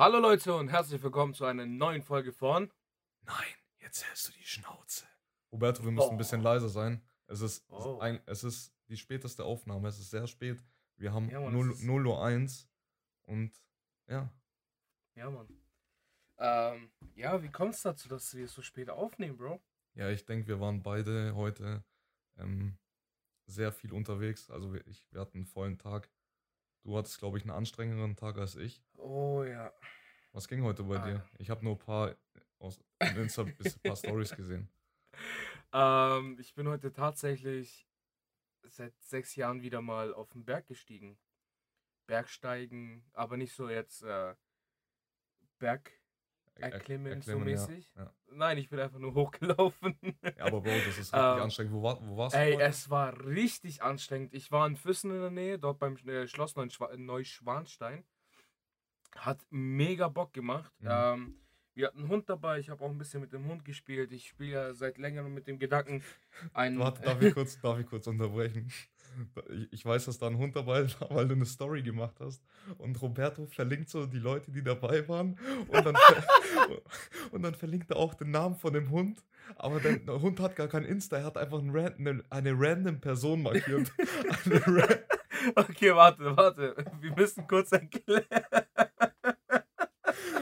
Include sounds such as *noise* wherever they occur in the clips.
Hallo Leute und herzlich willkommen zu einer neuen Folge von. Nein, jetzt hältst du die Schnauze. Roberto, wir müssen ein bisschen Oh. leiser sein. Es ist, Oh. ein, es ist die späteste Aufnahme. Es ist sehr spät. Wir haben Ja, Mann, 0, es ist- 0 Uhr 1 und ja, Ja, Mann. Ähm, ja, wie kommt's dazu, dass wir so spät aufnehmen, Bro? ja, ich denke, wir waren beide heute ähm, sehr viel unterwegs. Also ich, wir hatten einen vollen Tag. Du hattest, glaube ich, einen anstrengenderen Tag als ich. Oh ja. Was ging heute bei Ah, dir? Ich habe nur ein paar aus Insta *laughs* paar Stories gesehen. Ähm, ich bin heute tatsächlich seit sechs Jahren wieder mal auf den Berg gestiegen. Bergsteigen, aber nicht so jetzt äh, Berg Er- er- erklimmen, so erklimmen, ja, mäßig. Ja. Nein, ich bin einfach nur hochgelaufen. *laughs* Ja, aber Bro, das ist richtig Ähm, anstrengend. Wo, war, wo warst Ey, du? heute? es war richtig anstrengend. Ich war in Füssen in der Nähe, dort beim äh, Schloss Neuschwa- Neuschwanstein. Hat mega Bock gemacht. Mhm. Ähm, wir hatten einen Hund dabei, ich habe auch ein bisschen mit dem Hund gespielt. Ich spiele ja seit längerem mit dem Gedanken, ein. Warte, darf ich kurz, darf ich kurz unterbrechen? Ich, weiß, dass da ein Hund dabei war, *laughs* weil du eine Story gemacht hast. Und Roberto verlinkt so die Leute, die dabei waren. Und dann, *laughs* und dann verlinkt er auch den Namen von dem Hund. Aber der, Hund hat gar kein Insta, er hat einfach eine, eine random Person markiert. *laughs* Eine ra okay, warte, warte. Wir müssen kurz erklären.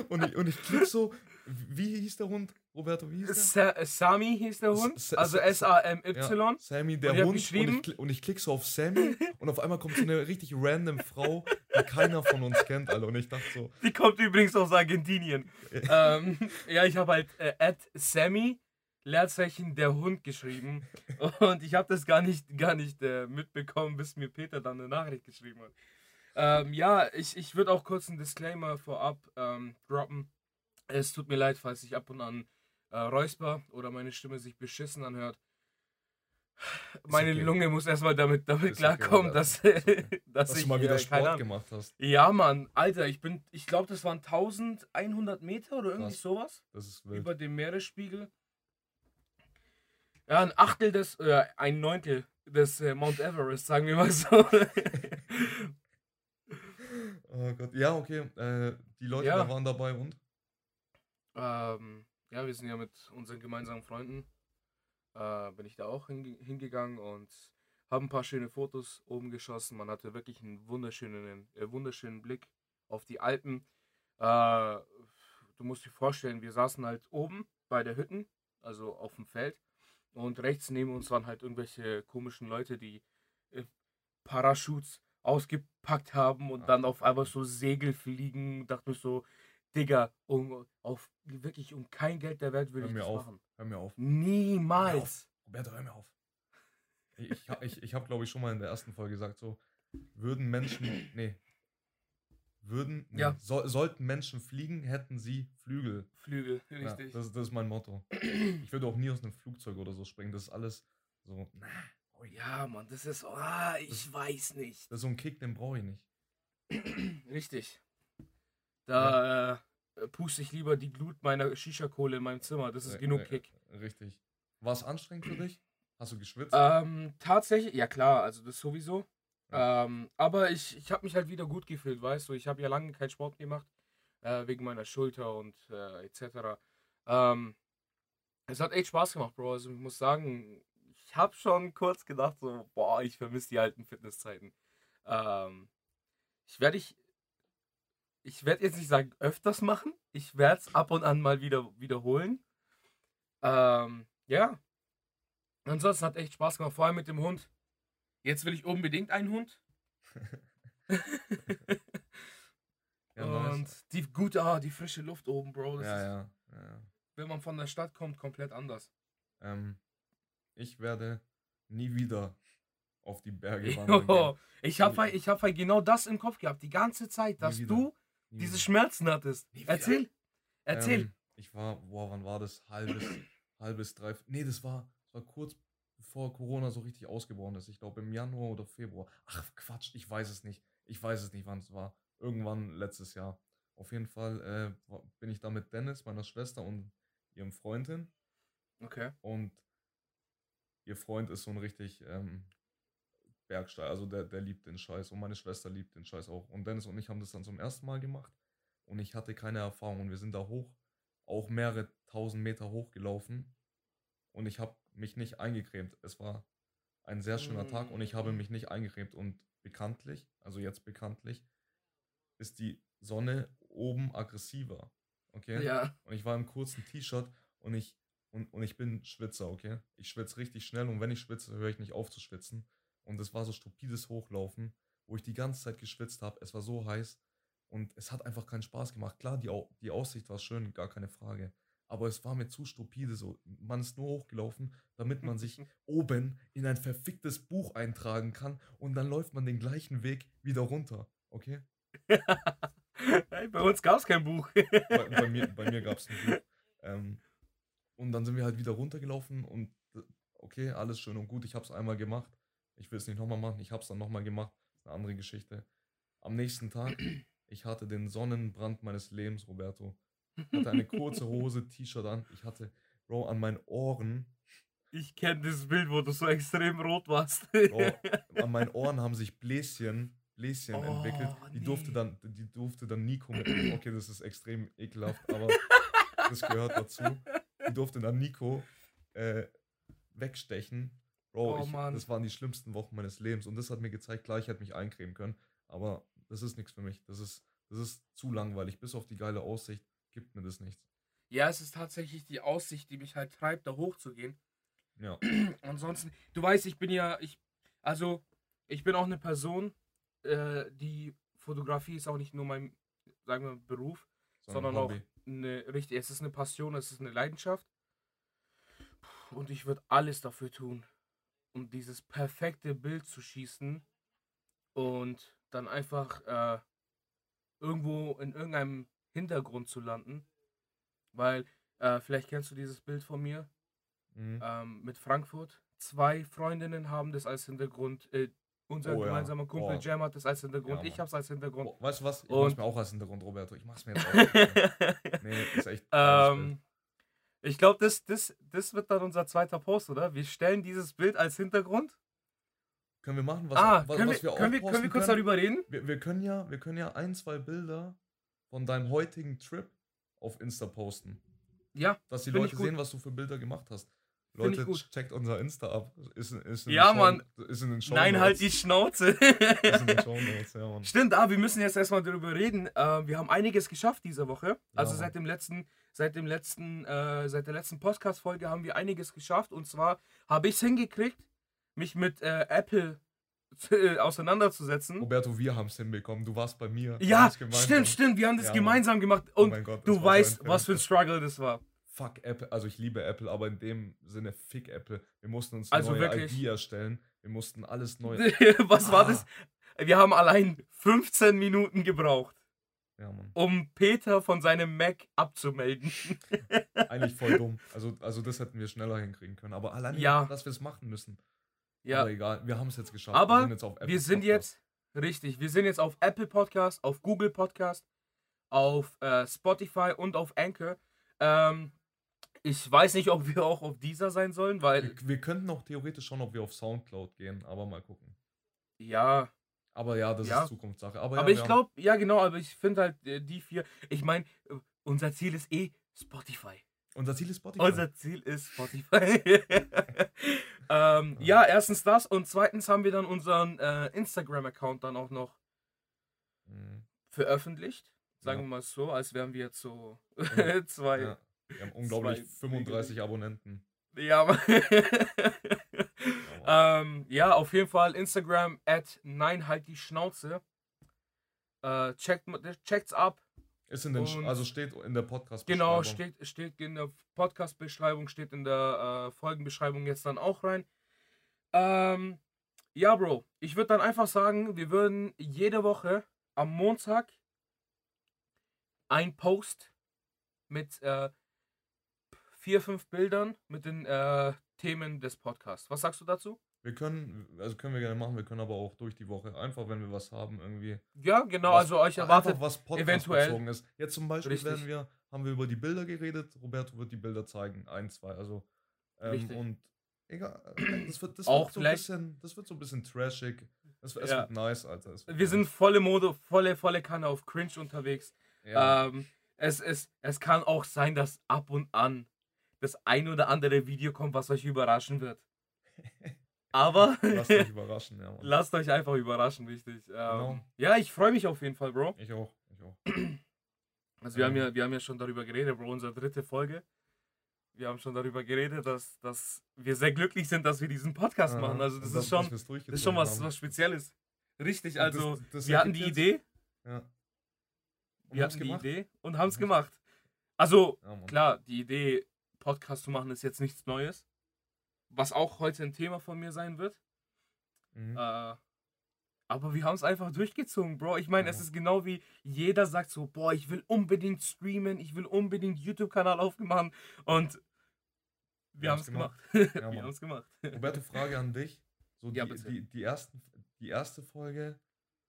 Und, ich, und ich klick so, wie hieß der Hund? Roberto, wie hieß der? Sa Sami hieß der Hund, Sa- also Sa- S-A-M-Y. Ja, Sammy, der Und Hund. Und ich, und ich klick so auf Sammy und auf einmal kommt so eine richtig random Frau, die keiner von uns kennt, alle. Und ich dachte so, Die kommt übrigens aus Argentinien. *laughs* ähm, ja, ich habe halt äh, at Sammy Leerzeichen der Hund geschrieben und ich habe das gar nicht, gar nicht äh, mitbekommen, bis mir Peter dann eine Nachricht geschrieben hat. Ähm, ja, ich, ich würde auch kurz einen Disclaimer vorab ähm, droppen. Es tut mir leid, falls ich ab und an äh, räusper oder meine Stimme sich beschissen anhört. Meine okay. Lunge muss erstmal damit, damit Ist okay, klarkommen, Alter. dass, okay. *laughs* dass, dass ich du mal wieder äh, keine Sport Ahnung, gemacht hast. ja, Mann, Alter, ich bin, ich glaube, das waren 1100 Meter oder irgendwie Krass. sowas über dem Meeresspiegel. Ja, ein Achtel des, äh, ein Neuntel des äh, Mount Everest, sagen wir mal so. *laughs* *laughs* Oh Gott. Ja, okay. Äh, die Leute Ja. da waren dabei und? ähm, ja, wir sind ja mit unseren gemeinsamen Freunden, äh, bin ich da auch hinge hingegangen und habe ein paar schöne Fotos oben geschossen. Man hatte wirklich einen wunderschönen, äh, wunderschönen Blick auf die Alpen. Äh, du musst dir vorstellen, wir saßen halt oben bei der Hütten, also auf dem Feld. Und rechts neben uns waren halt irgendwelche komischen Leute, die äh, Parachutes ausgepackt haben und Ah, dann auf einmal so Segel fliegen. Dachte mir so, Digga, um, auf, wirklich um kein Geld der Welt würde ich mir das auf. machen. Hör mir auf. Niemals. Roberto, hör mir auf. Ich, ich, ich, habe, glaube ich, schon mal in der ersten Folge gesagt, so, würden Menschen, nee, würden, nee, Ja. so, sollten Menschen fliegen, hätten sie Flügel. Flügel, Ja, richtig. das, das ist mein Motto. Ich würde auch nie aus einem Flugzeug oder so springen. Das ist alles so, na, nicht. Ja, Mann, das ist, ah, ich weiß nicht. das ist so ein Kick, den brauche ich nicht. *clears throat* Richtig. Da äh, puste ich lieber die Glut meiner Shisha-Kohle in meinem Zimmer. Das ist Äh, genug äh, Kick. Richtig. War es anstrengend für dich? Hast du geschwitzt? Ähm, tatsächlich, ja klar, also das sowieso. Ja. Ähm, aber ich, ich habe mich halt wieder gut gefühlt, weißt du. Ich habe ja lange keinen Sport gemacht, äh, wegen meiner Schulter und äh, etc. Ähm, es hat echt Spaß gemacht, Bro. Also ich muss sagen, ich habe schon kurz gedacht, so, boah, ich vermisse die alten Fitnesszeiten. Ähm, ich werde ich, ich werde jetzt nicht sagen öfters machen. Ich werde es ab und an mal wieder wiederholen. Ähm, ja. Ansonsten hat echt Spaß gemacht, vor allem mit dem Hund. Jetzt will ich unbedingt einen Hund. *laughs* ja, *laughs* und nice. die gute, ah, die frische Luft oben, Bro. Ja, ist, ja, ja. wenn man von der Stadt kommt, komplett anders. Ähm, ich werde nie wieder auf die Berge *laughs* wandern gehen. Ich habe halt, ich hab halt genau das im Kopf gehabt, die ganze Zeit, dass du Nie diese wieder. Schmerzen hattest. Erzähl. Erzähl. Ähm, ich war, boah, wann war das? Halbes, *clears throat* halbes, drei. Nee, das war, das war kurz bevor Corona so richtig ausgebrochen ist. Ich glaube im Januar oder Februar. Ach, Quatsch, ich weiß es nicht. Ich weiß es nicht, wann es war. Irgendwann letztes Jahr. Auf jeden Fall äh, bin ich da mit Dennis, meiner Schwester und ihrem Freundin. okay. Und ihr Freund ist so ein richtig ähm, Bergsteiger. Also der, der liebt den Scheiß. Und meine Schwester liebt den Scheiß auch. Und Dennis und ich haben das dann zum ersten Mal gemacht. und ich hatte keine Erfahrung und wir sind da hoch, auch mehrere tausend Meter hochgelaufen und ich habe mich nicht eingecremt. Es war ein sehr schöner Tag und ich habe Mhm. mich nicht eingecremt und bekanntlich, also jetzt bekanntlich, ist die Sonne oben aggressiver. Okay? Ja. Und ich war im kurzen T-Shirt und ich, und, und ich bin Schwitzer, okay? Ich schwitze richtig schnell und wenn ich schwitze, höre ich nicht auf zu schwitzen. Und es war so stupides Hochlaufen, wo ich die ganze Zeit geschwitzt habe. Es war so heiß und es hat einfach keinen Spaß gemacht. Klar, die, Au die Aussicht war schön, gar keine Frage. Aber es war mir zu stupide so. Man ist nur hochgelaufen, damit man sich *laughs* oben in ein verficktes Buch eintragen kann und dann läuft man den gleichen Weg wieder runter. Okay? *laughs* bei uns gab es kein Buch. bei, bei mir, bei mir gab es ein Buch. Ähm, und dann sind wir halt wieder runtergelaufen und okay, alles schön und gut. Ich habe es einmal gemacht. Ich will es nicht nochmal machen. Ich habe es dann nochmal gemacht. Das ist eine andere Geschichte. Am nächsten Tag, *clears throat* ich hatte den Sonnenbrand meines Lebens, Roberto. Ich *laughs* hatte eine kurze Hose, T-Shirt an. Ich hatte, Bro, an meinen Ohren, Ich kenne dieses Bild, wo du so extrem rot warst. Bro, *laughs* an meinen Ohren haben sich Bläschen, Bläschen Oh, entwickelt. Die durfte nee. dann, die durfte dann Nico mitnehmen. *clears throat* Okay, das ist extrem ekelhaft, aber *laughs* das gehört dazu. Durfte dann Nico äh, wegstechen. Bro, Oh, ich, das waren die schlimmsten Wochen meines Lebens und das hat mir gezeigt, klar, ich hätte mich eincremen können, aber das ist nichts für mich. Das ist, das ist zu langweilig. Bis auf die geile Aussicht gibt mir das nichts. ja, es ist tatsächlich die Aussicht, die mich halt treibt, da hochzugehen. Ja, *clears throat* Ansonsten, du weißt, ich bin ja, ich, also, ich bin auch eine Person, äh, die Fotografie ist auch nicht nur mein, sagen wir, Beruf, sondern auch Hobby. Eine richtig, es ist eine Passion, es ist eine Leidenschaft. Und ich würde alles dafür tun, um dieses perfekte Bild zu schießen und dann einfach äh, irgendwo in irgendeinem Hintergrund zu landen. Weil, äh, vielleicht kennst du dieses Bild von mir Mhm. ähm, mit Frankfurt. Zwei Freundinnen haben das als Hintergrund. Äh, unser Oh ja. gemeinsamer Kumpel Oh. Jam hat das als Hintergrund. Ja, ich es als Hintergrund. Oh, weißt du was? Ich Und- mach's mir auch als Hintergrund, Roberto. Ich mach's mir jetzt auch. *laughs* nee, ist echt. *laughs* Ähm, ich glaube, das, das, das wird dann unser zweiter Post, oder? Wir stellen dieses Bild als Hintergrund. Können wir machen, was, ah, was, können, was wir, wir, können, wir, können wir kurz können? darüber reden? Wir, wir, können ja, wir können ja ein, zwei Bilder von deinem heutigen Trip auf Insta posten. Ja, Dass die Leute sehen, was du für Bilder gemacht hast. Leute, checkt unser Insta ab. Ist, ist in Ja, Show, Mann. Ist in den Show nein, halt die Schnauze. Ist in den ja, Mann. Stimmt, ah, wir müssen jetzt erstmal darüber reden. Äh, wir haben einiges geschafft diese Woche. Also Mann. seit dem letzten, seit dem letzten, äh, seit der letzten Podcast-Folge haben wir einiges geschafft. Und zwar habe ich es hingekriegt, mich mit äh, Apple äh, auseinanderzusetzen. Roberto, wir haben es hinbekommen. Du warst bei mir. Ja, stimmt, stimmt. Wir haben das Ja, gemeinsam gemacht. Oh Und mein Gott, du weißt, was für ein. Struggle das war. Fuck Apple. Also ich liebe Apple, aber in dem Sinne fick Apple. Wir mussten uns Also neue wirklich. ID erstellen. Wir mussten alles neu. *laughs* was war Ah. das? Wir haben allein 15 Minuten gebraucht, Ja, um Peter von seinem Mac abzumelden. *laughs* Eigentlich voll dumm. *laughs* Also, also das hätten wir schneller hinkriegen können. Aber alleine, Ja. dass wir es machen müssen. ja, Aber egal, wir haben es jetzt geschafft. Aber wir sind jetzt auf Apple wir sind Podcast. jetzt, richtig, wir sind jetzt auf Apple Podcast, auf Google Podcast, auf äh, Spotify und auf Anchor. Ähm, ich weiß nicht, ob wir auch auf dieser sein sollen, weil, Wir, wir könnten auch theoretisch schon, ob wir auf Soundcloud gehen, aber mal gucken. ja, Aber ja, das Ja. ist Zukunftssache. Aber, aber ja, ich glaube, ja genau, aber ich finde halt äh, die vier, ich meine, äh, unser Ziel ist eh Spotify. Unser Ziel ist Spotify. Unser Ziel ist Spotify. *laughs* ähm, ja, erstens das und zweitens haben wir dann unseren äh, Instagram-Account dann auch noch Mhm. veröffentlicht. Sagen Ja. wir mal so, als wären wir jetzt so Ja, *laughs* zwei. Ja. Wir haben *laughs* unglaublich Zwei 35 Abonnenten. Ja, aber- *laughs* ähm, ja, auf jeden Fall Instagram at nein halt die Schnauze. Äh, checkt, checkt's ab. Ist in den, Und- also steht in der podcast Genau, steht, steht in der Podcast-Beschreibung, steht in der äh, Folgenbeschreibung jetzt dann auch rein. Ähm, ja, Bro, ich würde dann einfach sagen, wir würden jede Woche am Montag ein Post mit äh, vier, fünf Bildern mit den äh, Themen des Podcasts. Was sagst du dazu? Wir können, also können wir gerne machen, wir können aber auch durch die Woche, einfach wenn wir was haben, irgendwie. Ja, genau, was, also euch einfach erwartet. was eventuell- podcastbezogen ist. Jetzt zum Beispiel Richtig. werden wir, haben wir über die Bilder geredet, Roberto wird die Bilder zeigen, ein, zwei, also. Ähm, Richtig. und egal, äh, das wird, das Auch wird so ein bisschen, das wird so ein bisschen trashig. Es, es Ja. wird nice, Alter. Wir nice. sind volle Mode, volle, volle Kanne auf Cringe unterwegs. Ja. Ähm, es, es, es kann auch sein, dass ab und an das ein oder andere Video kommt, was euch überraschen wird. *laughs* Aber Lasst euch überraschen, ja, Mann. lasst euch einfach überraschen, richtig. Ähm, Genau. Ja, ich freue mich auf jeden Fall, Bro. Ich auch. Ich auch. *clears throat* Also wir, haben Ähm. ja, wir haben ja schon darüber geredet, Bro, unsere dritte Folge. Wir haben schon darüber geredet, dass, dass wir sehr glücklich sind, dass wir diesen Podcast Aha. machen. Also das ist schon, das ist schon was, haben. was Spezielles. Richtig, also das- das wir hatten die ergibt Idee, jetzt- Ja. Wir hatten die gemacht? Idee und haben es gemacht. Also Ja, klar, die Idee, Podcast zu machen, ist jetzt nichts Neues. Was auch heute ein Thema von mir sein wird. Mhm. Äh, aber wir haben es einfach durchgezogen, Bro. Ich meine, es Ja. ist genau wie jeder sagt so, boah, ich will unbedingt streamen, ich will unbedingt YouTube-Kanal aufmachen und wir haben es gemacht. *laughs* wir Mann. haben es gemacht. Roberto, Frage an dich. So Ja, die, die, die, ersten, die erste Folge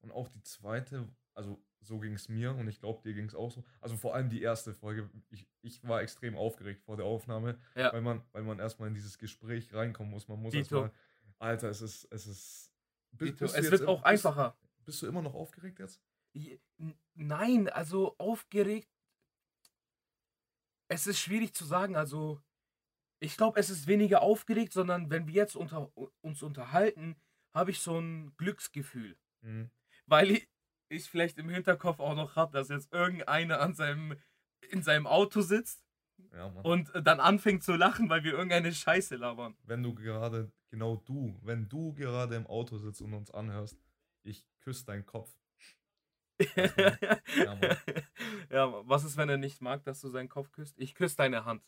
und auch die zweite, also so ging es mir und ich glaube, dir ging es auch so. Also vor allem die erste Folge. Ich, ich war extrem aufgeregt vor der Aufnahme, Ja. weil man, weil man erstmal in dieses Gespräch reinkommen muss. Man muss erstmal. Alter, es ist. Es ist. Bist, bist es wird auch bist, einfacher. Bist du immer noch aufgeregt jetzt? Nein, also aufgeregt. Es ist schwierig zu sagen. Also, ich glaube, es ist weniger aufgeregt, sondern wenn wir jetzt unter, uns unterhalten, habe ich so ein Glücksgefühl. Mhm. Weil ich, ich vielleicht im Hinterkopf auch noch habe, dass jetzt irgendeiner an seinem, in seinem Auto sitzt Ja, und dann anfängt zu lachen, weil wir irgendeine Scheiße labern. wenn du gerade, genau du, wenn du gerade im Auto sitzt und uns anhörst, ich küsse deinen Kopf. *laughs* Ja, Mann. ja, was ist, wenn er nicht mag, dass du seinen Kopf küsst? Ich küsse deine Hand.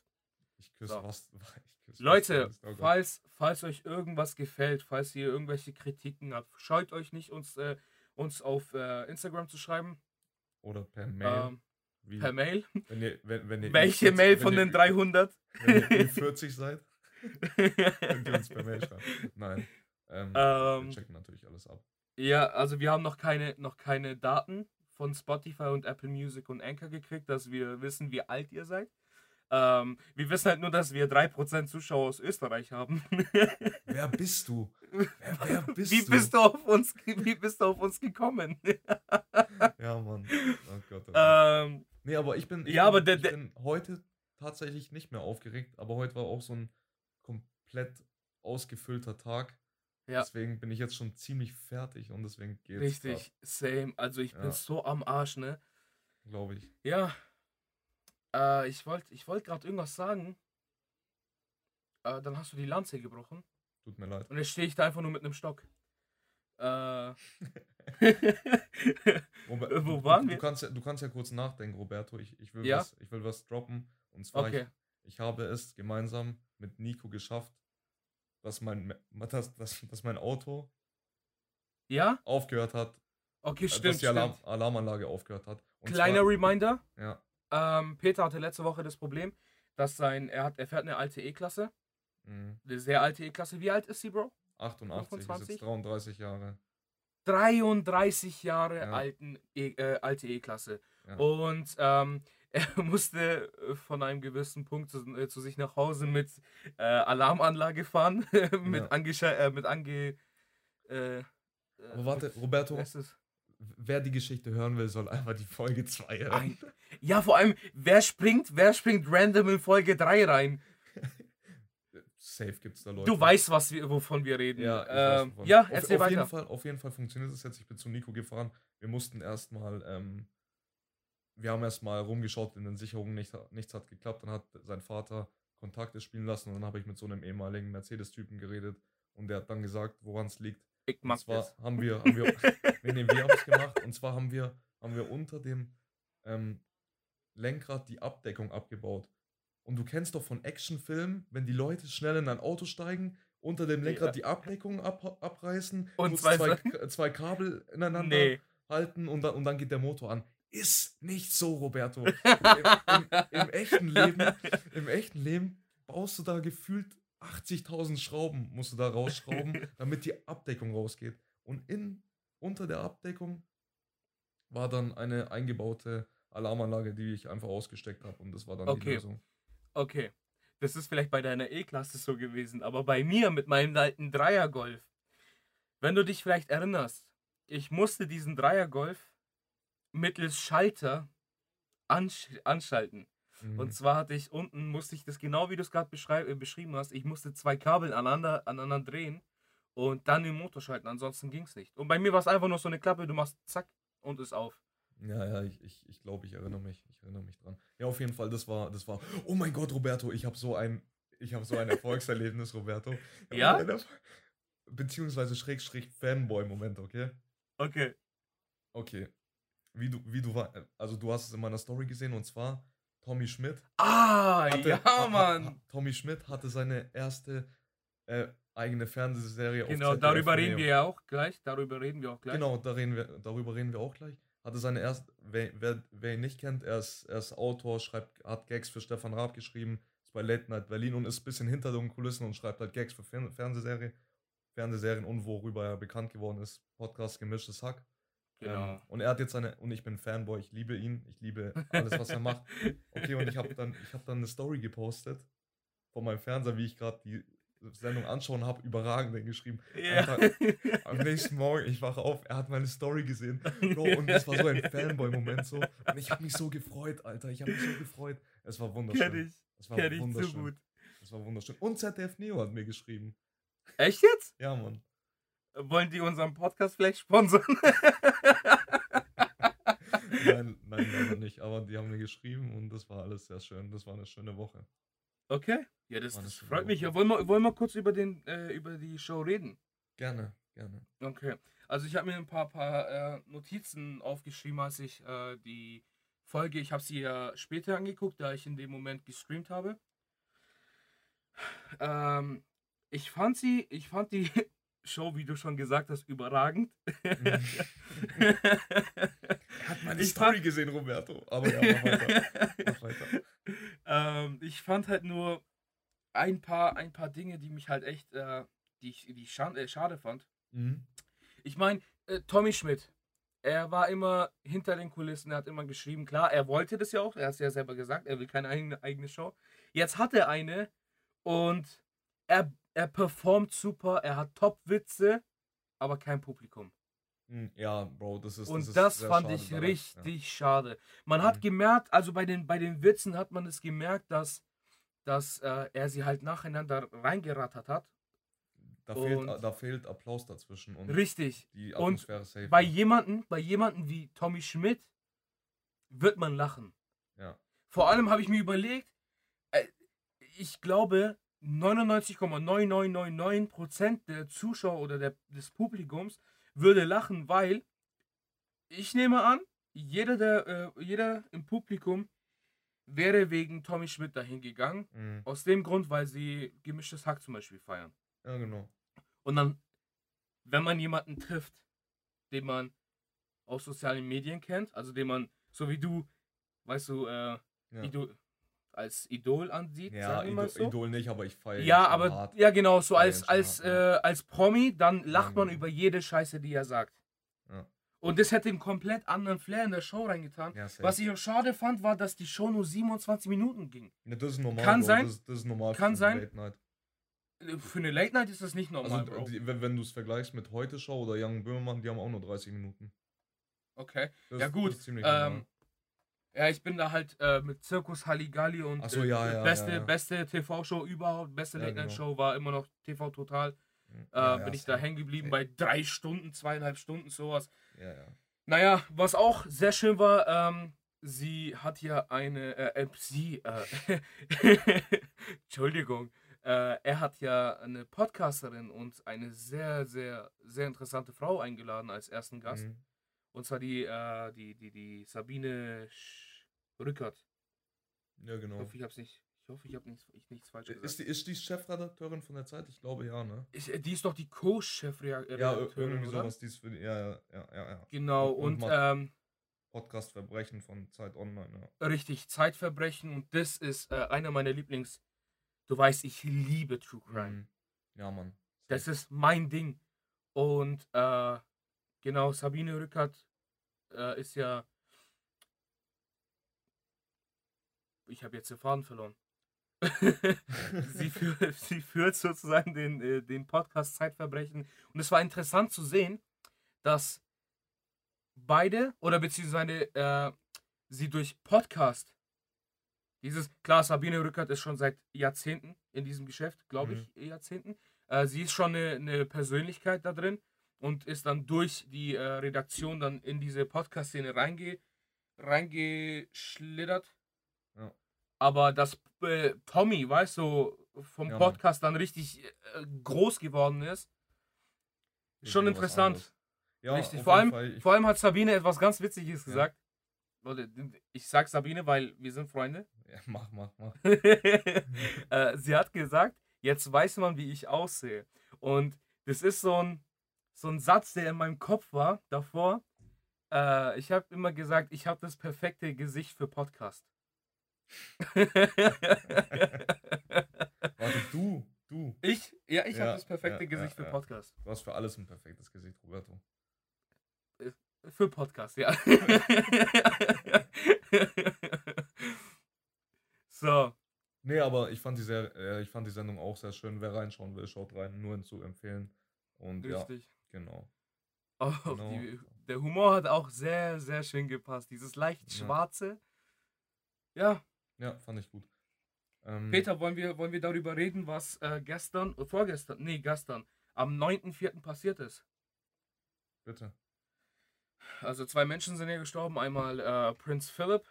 Ich küsse So. was. *laughs* Ich küsse Leute, was, oh falls, falls euch irgendwas gefällt, falls ihr irgendwelche Kritiken habt, scheut euch nicht, uns, äh, uns auf äh, Instagram zu schreiben. Oder per Mail. Ähm, wie, per Mail. Wenn ihr, wenn, wenn ihr *laughs* Welche Ü40 Mail von ihr, den 300? Wenn ihr *laughs* 40 seid, könnt ihr uns per Mail schreiben. Nein. Ähm, *laughs* wir ähm, checken natürlich alles ab. ja, also wir haben noch keine, noch keine Daten von Spotify und Apple Music und Anchor gekriegt, dass wir wissen, wie alt ihr seid. Ähm, wir wissen halt nur, dass wir 3% Zuschauer aus Österreich haben. *laughs* Wer bist du? Wer, wer *laughs* bist wie du? bist du auf uns, wie bist du auf uns gekommen? Ja, Mann. Oh Gott. Oh ähm, Nee, aber ich bin, ich Ja, bin, aber der- ich bin heute tatsächlich nicht mehr aufgeregt, aber heute war auch so ein komplett ausgefüllter Tag. Ja. Deswegen bin ich jetzt schon ziemlich fertig und deswegen geht's richtig, same. Also ich bin Ja. so am Arsch, ne? glaube ich. Ja. Äh, ich wollte ich wollt gerade irgendwas sagen. Äh, dann hast du die Lanze gebrochen. Tut mir leid. Und jetzt stehe ich da einfach nur mit einem Stock. Äh. *laughs* Robert, Wo du, waren du, wir? Du kannst, ja, du kannst ja kurz nachdenken, Roberto. Ich, ich, will, Ja? was, ich will was droppen. Und zwar, okay. ich, ich habe es gemeinsam mit Nico geschafft, dass mein, dass, dass, dass mein Auto Ja? aufgehört hat, Okay, äh, stimmt. dass die Alarm. Alarmanlage aufgehört hat. Und Kleiner zwar, Reminder. Ja. Ähm, Peter hatte letzte Woche das Problem, dass sein, er hat, er fährt eine alte E-Klasse. mh, Eine sehr alte E-Klasse. Wie alt ist sie, Bro? 88, ist 25? jetzt 33 Jahre. 33 Jahre Ja. alten e, äh, alte E-Klasse. Ja. Und ähm, *laughs* er musste von einem gewissen Punkt zu, äh, zu sich nach Hause mit äh, Alarmanlage fahren, *laughs* mit, Ja. angesche äh, mit ange. Äh, Aber warte, Roberto? Wer die Geschichte hören will, soll einfach die Folge 2 hören. Ein- Ja, vor allem, wer springt, wer springt random in Folge 3 rein? Safe gibt's da Leute. Du weißt, was wir, wovon wir reden. Ja, ich weiß, ähm, wovon. ja auf, erzähl auf weiter. Jeden Fall, auf jeden Fall funktioniert es jetzt. Ich bin zu Nico gefahren. Wir mussten erstmal, ähm, wir haben erstmal rumgeschaut in den Sicherungen, nicht, nichts hat geklappt. Dann hat sein Vater Kontakte spielen lassen und dann habe ich mit so einem ehemaligen Mercedes-Typen geredet und der hat dann gesagt, woran es liegt. Ich Und mag zwar das. haben wir, *laughs* haben wir, nee, nee, wir haben es gemacht. Und zwar haben wir, haben wir unter dem ähm, Lenkrad die Abdeckung abgebaut. Und du kennst doch von Actionfilmen, wenn die Leute schnell in ein Auto steigen, unter dem Lenkrad Ja. die Abdeckung ab, abreißen Und zwei zwei, zwei Kabel ineinander Nee. halten und dann, und dann geht der Motor an. Ist nicht so, Roberto. *laughs* Im, im, Im echten Leben, im echten Leben baust du da gefühlt 80.000 Schrauben, musst du da rausschrauben, *laughs* damit die Abdeckung rausgeht. Und in, unter der Abdeckung war dann eine eingebaute Alarmanlage, die ich einfach ausgesteckt habe. Und das war dann die Okay. Lösung. Okay. Das ist vielleicht bei deiner E-Klasse so gewesen, aber bei mir mit meinem alten Dreiergolf, wenn du dich vielleicht erinnerst, ich musste diesen Dreiergolf mittels Schalter ansch anschalten. Mhm. Und zwar hatte ich unten, musste ich das genau wie du es gerade äh, beschrieben hast, ich musste zwei Kabel aneinander, aneinander drehen und dann den Motor schalten, ansonsten ging es nicht. Und bei mir war es einfach nur so eine Klappe, du machst zack und ist auf. Ja, ja, ich, ich, ich glaube, ich erinnere mich. Ich erinnere mich dran. Ja, auf jeden Fall, das war, das war. Oh mein Gott, Roberto, ich habe so ein, ich habe so ein Erfolgserlebnis, Roberto. *laughs* Ja? Erf- Beziehungsweise Schrägstrich Fanboy-Moment, okay? Okay. Okay. Wie du, wie du war, also du hast es in meiner Story gesehen und zwar Tommy Schmidt. Ah, hatte- ja, ha- *laughs* ha- Mann. Tommy Schmidt hatte seine erste äh, eigene Fernsehserie Genau, darüber reden wir ja auch gleich. Darüber reden wir auch gleich. Genau, da reden wir, darüber reden wir auch gleich. Hatte seine erste, wer, wer, wer ihn nicht kennt, er ist, er ist Autor, schreibt, hat Gags für Stefan Raab geschrieben, ist bei Late Night Berlin und ist ein bisschen hinter den Kulissen und schreibt halt Gags für Fern Fernsehserie, Fernsehserien und worüber er bekannt geworden ist, Podcast Gemischtes Hack. Genau. Ähm, und er hat jetzt seine, und ich bin Fanboy, ich liebe ihn, ich liebe alles, was er macht. *laughs* Okay, und ich habe dann, ich hab dann eine Story gepostet von meinem Fernseher, wie ich gerade die Sendung anschauen habe, überragend geschrieben. Ja. *laughs* Am nächsten Morgen, ich wache auf, er hat meine Story gesehen. *laughs* Bro, und das war so ein Fanboy-Moment so. Und ich habe mich so gefreut, Alter. Ich habe mich so gefreut. Es war wunderschön. Kenn ich. Es war Kenn ich wunderschön. gut. Es war wunderschön. Und ZDF Neo hat mir geschrieben. Echt jetzt? Ja, Mann. Wollen die unseren Podcast vielleicht sponsern? *laughs* Nein, nein, leider nicht. Aber die haben mir geschrieben und das war alles sehr schön. Das war eine schöne Woche. okay. Ja, das, das freut mich. Ja, wollen wir, wollen wir kurz über, den, äh, über die Show reden? Gerne, gerne. Okay. Also ich habe mir ein paar, paar äh, Notizen aufgeschrieben, als ich äh, die Folge, ich habe sie ja später angeguckt, da ich in dem Moment gestreamt habe. Ähm, ich fand sie, ich fand die Show, wie du schon gesagt hast, überragend. *laughs* Hat meine Ich Story gesehen, Roberto. Aber ja, mach weiter. Mach weiter. *laughs* ähm, ich fand halt nur ein paar, ein paar Dinge, die mich halt echt, äh, die ich, die ich scha äh, schade fand. Mhm. Ich meine, äh, Tommy Schmidt, er war immer hinter den Kulissen, er hat immer geschrieben. Klar, er wollte das ja auch, er hat es ja selber gesagt, er will keine eigene, eigene Show. Jetzt hat er eine und er, er performt super, er hat Top-Witze, aber kein Publikum. Mhm, Ja, Bro, das ist. Und ist das, fand schade ich richtig schade. Man hat Mhm. gemerkt, also bei den, bei den Witzen hat man es gemerkt, dass, dass äh, er sie halt nacheinander reingerattert hat. Da, fehlt, Und- da fehlt Applaus dazwischen und Richtig. die Und Atmosphäre safe. Bei jemanden, bei jemanden wie Tommy Schmidt wird man lachen. Ja. Vor allem habe ich mir überlegt, äh, ich glaube 99,9999% der Zuschauer oder der, des Publikums würde lachen, weil ich nehme an, jeder, der, äh, jeder im Publikum wäre wegen Tommy Schmidt dahin gegangen. Mhm. Aus dem Grund, weil sie gemischtes Hack zum Beispiel feiern. ja, genau. Und dann, wenn man jemanden trifft, den man aus sozialen Medien kennt, also den man, so wie du, weißt du, äh, Ja, Idol, als Idol ansieht, ja Idol, so. Idol nicht, aber ich feiere ja, aber ja genau, so als als hart, äh, als Promi, dann lacht man genau. über jede Scheiße, die er sagt. Ja. Und das hätte einen komplett anderen Flair in der Show reingetan. Ja. Was ich auch schade fand, war, dass die Show nur 27 Minuten ging. Ja, das ist normal. Kann Bro. sein. Das, das ist normal Kann für sein. Late Night. Für eine Late Night ist das nicht normal, Also, die, wenn, wenn du es vergleichst mit Heute Show oder Young Böhmermann, die haben auch nur 30 Minuten. Okay. Das, Ja, ist- gut, Ähm. Ja, ich bin da halt äh, mit Zirkus Halligalli und so, äh, ja, ja, beste, ja, beste TV-Show überhaupt, beste Ja, Late-Night-Show war immer noch TV Total. Mhm. Äh, bin ich da safe. hängen geblieben bei drei Stunden, zweieinhalb Stunden, sowas. Ja, ja. Naja, was auch sehr schön war, ähm, sie hat ja eine, äh, äh, sie, äh, *laughs* Entschuldigung, äh, er hat ja eine Podcasterin und eine sehr, sehr, sehr interessante Frau eingeladen als ersten Gast. Mhm. Und zwar die, äh, die, die, die Sabine Sch Rückert. Ja, Ich genau. hoffe, ich hab's nicht, ich hoffe, ich habe nichts, ich nichts falsch gesagt. Ist die, ist die Chefredakteurin von der Zeit? Ich glaube ja, ne? Ist, äh, die ist doch die Co-Chefredakteurin, Ja, ir- irgendwie oder? sowas. Dies für die, ja, ja, ja, ja. Genau, Und- und ähm, Podcast Verbrechen von Zeit Online, ja. richtig, Zeitverbrechen und das ist äh, einer meiner Lieblings. Du weißt, ich liebe True Crime. Mhm. Ja, Mann. Das ist mein Ding. Und äh, genau, Sabine Rückert äh, ist ja. Ich habe jetzt den Faden verloren. *laughs* sie, führt, *laughs* sie führt sozusagen den, äh, den Podcast Zeitverbrechen. Und es war interessant zu sehen, dass beide, oder beziehungsweise äh, sie durch Podcast, dieses, klar, Sabine Rückert ist schon seit Jahrzehnten in diesem Geschäft, glaube Mhm. ich, Jahrzehnten. Äh, sie ist schon eine, eine Persönlichkeit da drin und ist dann durch die äh, Redaktion dann in diese Podcast-Szene reinge, reingeschlittert. Ja. Aber dass äh, Tommy, weißt du, vom Ja. Podcast dann richtig äh, groß geworden ist, Ist schon interessant. Ja, Richtig. Vor allem, ich, vor allem hat Sabine etwas ganz Witziges gesagt. Leute, ich sag Sabine, weil wir sind Freunde. ja, mach, mach, mach. *laughs* äh, sie hat gesagt, jetzt weiß man, wie ich aussehe. Und das ist so ein, so ein Satz, der in meinem Kopf war davor. Äh, ich habe immer gesagt, ich habe das perfekte Gesicht für Podcast. Warte, du, du. ich? Ja, ich Ja, habe das perfekte ja, Gesicht ja, für. Podcast. Du hast für alles ein perfektes Gesicht, Roberto. Für Podcast, ja. *laughs* so, Nee, aber ich fand die, sehr, äh, ich fand die Sendung auch sehr schön. Wer reinschauen will, schaut rein. Nur zu empfehlen. Und richtig. ja, genau. Auf Genau. die, der Humor hat auch sehr, sehr schön gepasst. Dieses leicht Ja. schwarze. Ja, Ja, fand ich gut. Ähm, Peter, wollen wir, wollen wir darüber reden, was äh, gestern, äh, vorgestern, nee, gestern, am 9.4. passiert ist? Bitte. Also zwei Menschen sind hier gestorben. Einmal äh, Prinz Philip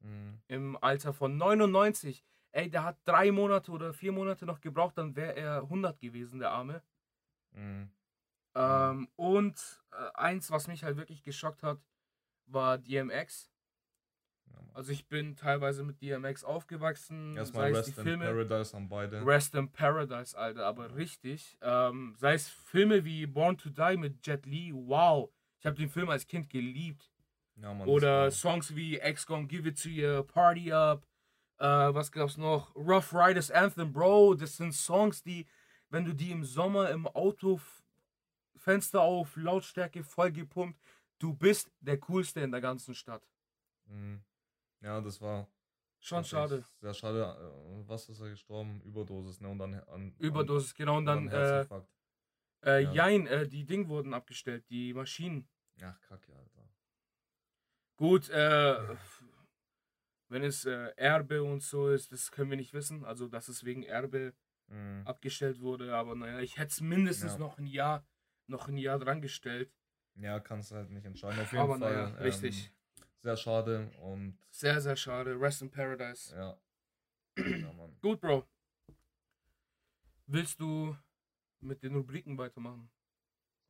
Mhm. im Alter von 99. Ey, der hat drei Monate oder vier Monate noch gebraucht, dann wäre er 100 gewesen, der Arme. Mhm. Ähm, und äh, eins, was mich halt wirklich geschockt hat, war DMX. Also ich bin teilweise mit DMX aufgewachsen, Erstmal sei es die Rest in Filme. Paradise an beide. Rest in Paradise, Alter, aber richtig. Ähm, sei es Filme wie Born to Die mit Jet Li, wow. Ich habe den Film als Kind geliebt. ja, Mann, Oder Songs wie X Gonna Give It To You, Party Up, äh, was gab's noch? Rough Riders Anthem, Bro. Das sind Songs, die, wenn du die im Sommer im Auto, Fenster auf, Lautstärke voll gepumpt, du bist der Coolste in der ganzen Stadt. Mhm. Ja, das war Schon schade. Sehr schade. Äh, Was ist er gestorben? Überdosis, ne? Und dann an, Überdosis, genau. Und An, dann, dann äh, äh, Ja. Jein, äh, die Dinge wurden abgestellt, die Maschinen. Ach, Kacke, Alter. Gut, äh, wenn es äh, Erbe und so ist, das können wir nicht wissen. Also, dass es wegen Erbe Mhm. abgestellt wurde, aber naja, ich hätte es mindestens Ja. noch ein Jahr, noch ein Jahr dran gestellt. Ja, kannst halt nicht entscheiden. Auf jeden Aber Fall. naja, richtig. Ähm, sehr schade und Sehr, sehr schade. Rest in Paradise. ja. ja, Mann. Gut, Bro. Willst du mit den Rubriken weitermachen?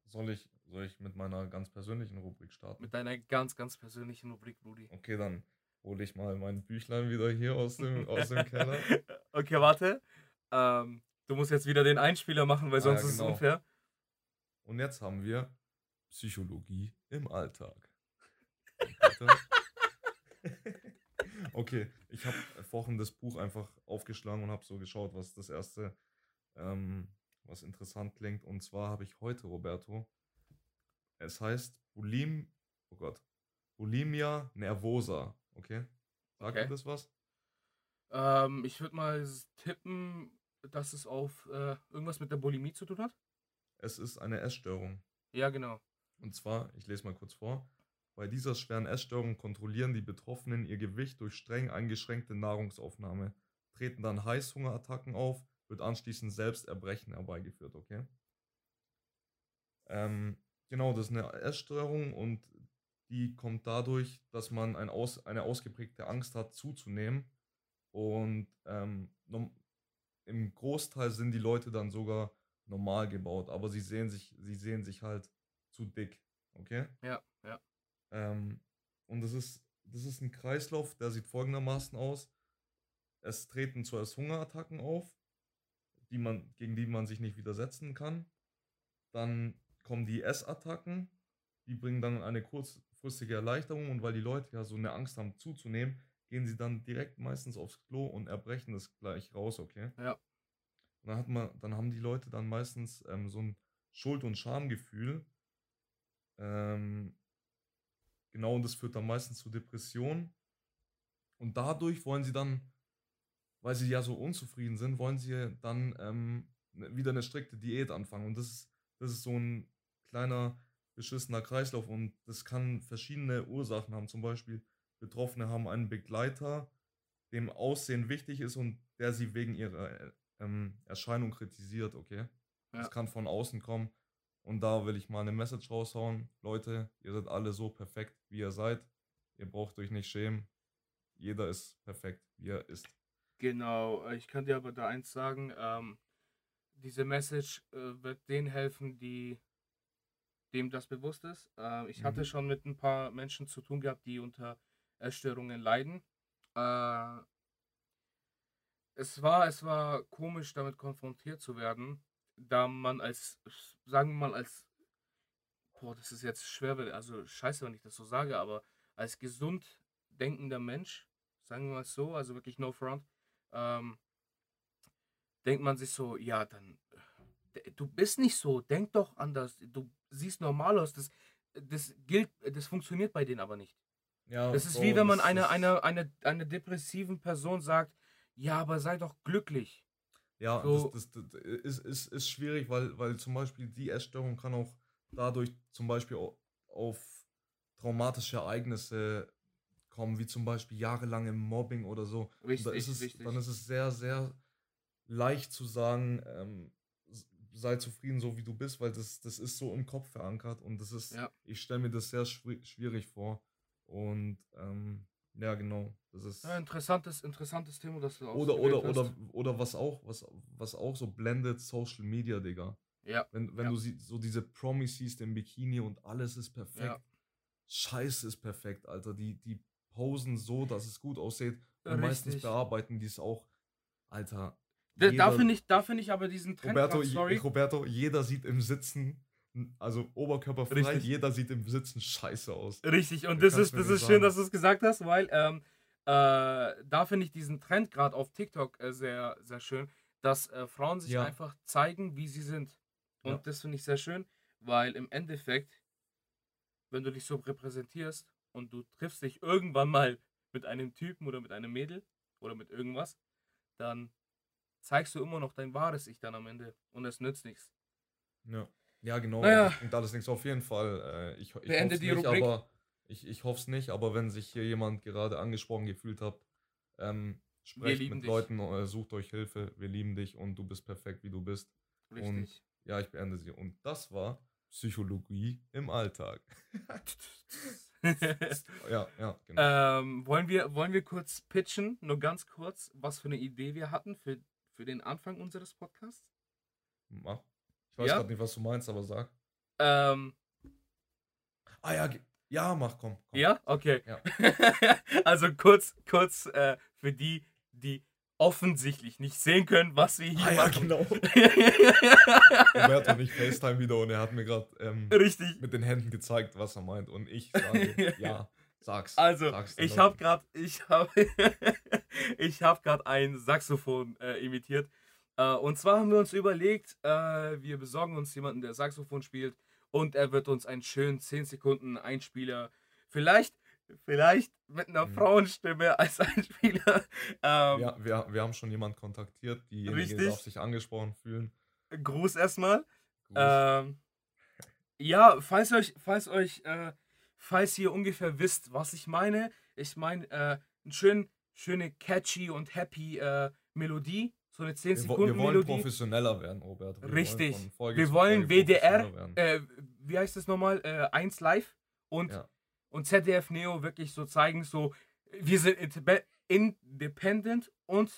Soll ich, soll ich mit meiner ganz persönlichen Rubrik starten? Mit deiner ganz, ganz persönlichen Rubrik, Brudi. Okay, dann hole ich mal mein Büchlein wieder hier aus dem, aus dem Keller. *laughs* Okay, warte. Ähm, du musst jetzt wieder den Einspieler machen, weil Ah, sonst ja, ist es genau. unfair. Und jetzt haben wir Psychologie im Alltag. *laughs* okay, ich habe vorhin das Buch einfach aufgeschlagen und habe so geschaut, was das erste, ähm, was interessant klingt. Und zwar habe ich heute, Roberto, es heißt Bulim, oh Gott, Bulimia nervosa. Okay, sagt Okay. dir das was? Ähm, ich würde mal tippen, dass es auf äh, irgendwas mit der Bulimie zu tun hat. Es ist eine Essstörung. Ja, genau. Und zwar, ich lese mal kurz vor. Bei dieser schweren Essstörung kontrollieren die Betroffenen ihr Gewicht durch streng eingeschränkte Nahrungsaufnahme, treten dann Heißhungerattacken auf, wird anschließend Selbsterbrechen herbeigeführt, okay? Ähm, genau, das ist eine Essstörung und die kommt dadurch, dass man ein aus, eine ausgeprägte Angst hat, zuzunehmen. Und ähm, im Großteil sind die Leute dann sogar normal gebaut, aber sie sehen sich, sie sehen sich halt zu dick, okay? Ja, ja. Ähm, und das ist, das ist ein Kreislauf, der sieht folgendermaßen aus. Es treten zuerst Hungerattacken auf, die man, gegen die man sich nicht widersetzen kann. Dann kommen die Essattacken, die bringen dann eine kurzfristige Erleichterung und weil die Leute ja so eine Angst haben zuzunehmen, gehen sie dann direkt meistens aufs Klo und erbrechen das gleich raus, okay? Ja. Dann, hat man, dann haben die Leute dann meistens ähm, so ein Schuld- und Schamgefühl. Ähm, genau, und das führt dann meistens zu Depressionen. Und dadurch wollen sie dann, weil sie ja so unzufrieden sind, wollen sie dann ähm, ne- wieder eine strikte Diät anfangen. Und das ist, das ist so ein kleiner beschissener Kreislauf und das kann verschiedene Ursachen haben. Zum Beispiel Betroffene haben einen Begleiter, dem Aussehen wichtig ist und der sie wegen ihrer äh, ähm, Erscheinung kritisiert, okay? Das Ja. kann von außen kommen. Und da will ich mal eine Message raushauen. Leute, ihr seid alle so perfekt, wie ihr seid. Ihr braucht euch nicht schämen. Jeder ist perfekt, wie er ist. Genau, äh, ich kann dir aber da eins sagen, ähm, diese Message äh, wird denen helfen, die dem das bewusst ist. Äh, ich hatte Mhm. schon mit ein paar Menschen zu tun gehabt, die unter Essstörungen leiden. Äh, es war, es war komisch, damit konfrontiert zu werden, da man als, sagen wir mal, als, boah, das ist jetzt schwer, also scheiße, wenn ich das so sage, aber als gesund denkender Mensch, sagen wir mal so, also wirklich no front, ähm, denkt man sich so, ja, dann, äh, du bist nicht so, denk doch anders, du siehst normal aus, das, das gilt, das funktioniert bei denen aber nicht. Ja, Das ist Bro, wie wenn man einer eine, eine, eine depressiven Person sagt, ja, aber sei doch glücklich. Ja, So- das, das, das ist, ist, ist schwierig, weil, weil zum Beispiel die Essstörung kann auch dadurch zum Beispiel au- auf traumatische Ereignisse kommen, wie zum Beispiel jahrelange Mobbing oder so. Richtig, da ist es, richtig. Dann ist es sehr, sehr leicht zu sagen, ähm, sei zufrieden, so wie du bist, weil das, das ist so im Kopf verankert und das ist, Ja. ich stelle mir das sehr schwi- schwierig vor. Und ähm, ja, genau, das ist. Ja, interessantes, interessantes Thema, das du Oder, oder, oder, hast. oder was auch, was, was auch so blendet, Social Media, Digga. Ja, Wenn, wenn Ja. du sie, so diese Promis siehst im Bikini und alles ist perfekt. Ja. Scheiß ist perfekt, Alter. Die, die posen so, dass es gut aussieht. Und meistens Richtig. bearbeiten die es auch. Alter. Da, da jeder- finde ich, da ich aber diesen Trend Roberto, sorry. Roberto, jeder sieht im Sitzen, also oberkörperfrei, Richtig. jeder sieht im Sitzen scheiße aus. Richtig, und Da das ist, das ist schön, dass du es gesagt hast, weil ähm, äh, da finde ich diesen Trend gerade auf TikTok äh, sehr, sehr schön, dass äh, Frauen sich Ja. einfach zeigen, wie sie sind. Und Ja. das finde ich sehr schön, weil im Endeffekt, wenn du dich so repräsentierst und du triffst dich irgendwann mal mit einem Typen oder mit einem Mädel oder mit irgendwas, dann zeigst du immer noch dein wahres Ich dann am Ende und es nützt nichts. Ja, ja genau. Naja. Das bringt alles nichts. Auf jeden Fall. Äh, ich ich Beende hoffe die nicht, Rubrik. aber ich, ich hoffe es nicht. Aber wenn sich hier jemand gerade angesprochen gefühlt hat, ähm, sprecht mit dich. Leuten, äh, sucht euch Hilfe. Wir lieben dich und du bist perfekt, wie du bist. Richtig. Ja, ich beende sie. Und das war Psychologie im Alltag. *laughs* ja, ja, genau. Ähm, wollen, wir, wollen wir kurz pitchen, nur ganz kurz, was für eine Idee wir hatten für, für den Anfang unseres Podcasts? Mach. Ich weiß ja? gerade nicht, was du meinst, aber sag. Ähm, Ah ja, ja, mach, komm. komm. ja, okay. Ja. *laughs* also kurz, kurz äh, für die, die offensichtlich nicht sehen können, was wir hier Ah ja, machen. genau. *laughs* Roberto und ich FaceTime wieder und er hat mir gerade ähm, Richtig. mit den Händen gezeigt, was er meint. Und ich sage, *laughs* ja, sag's. Also, sag's ich habe gerade, ich habe, ich habe gerade ein Saxophon äh, imitiert. Äh, und zwar haben wir uns überlegt, äh, wir besorgen uns jemanden, der Saxophon spielt, und er wird uns einen schönen 10 Sekunden Einspieler, vielleicht, vielleicht mit einer Mhm. Frauenstimme *laughs* als Einspieler. Ähm, Ja, wir, wir haben schon jemanden kontaktiert, Richtig. darf sich angesprochen fühlen. Gruß erstmal. Gruß. Ähm, ja, falls euch, falls euch, äh, falls ihr ungefähr wisst, was ich meine, ich meine, äh, eine schön, schöne catchy und happy äh, Melodie, so eine 10 wir, wo- wir Sekunden wollen Melodie. professioneller werden, Roberto. Wir Richtig. Wollen Wir wollen WDR, äh, wie heißt das nochmal, äh, 1 Live und, Ja. und ZDF Neo wirklich so zeigen, so, wir sind indep- independent und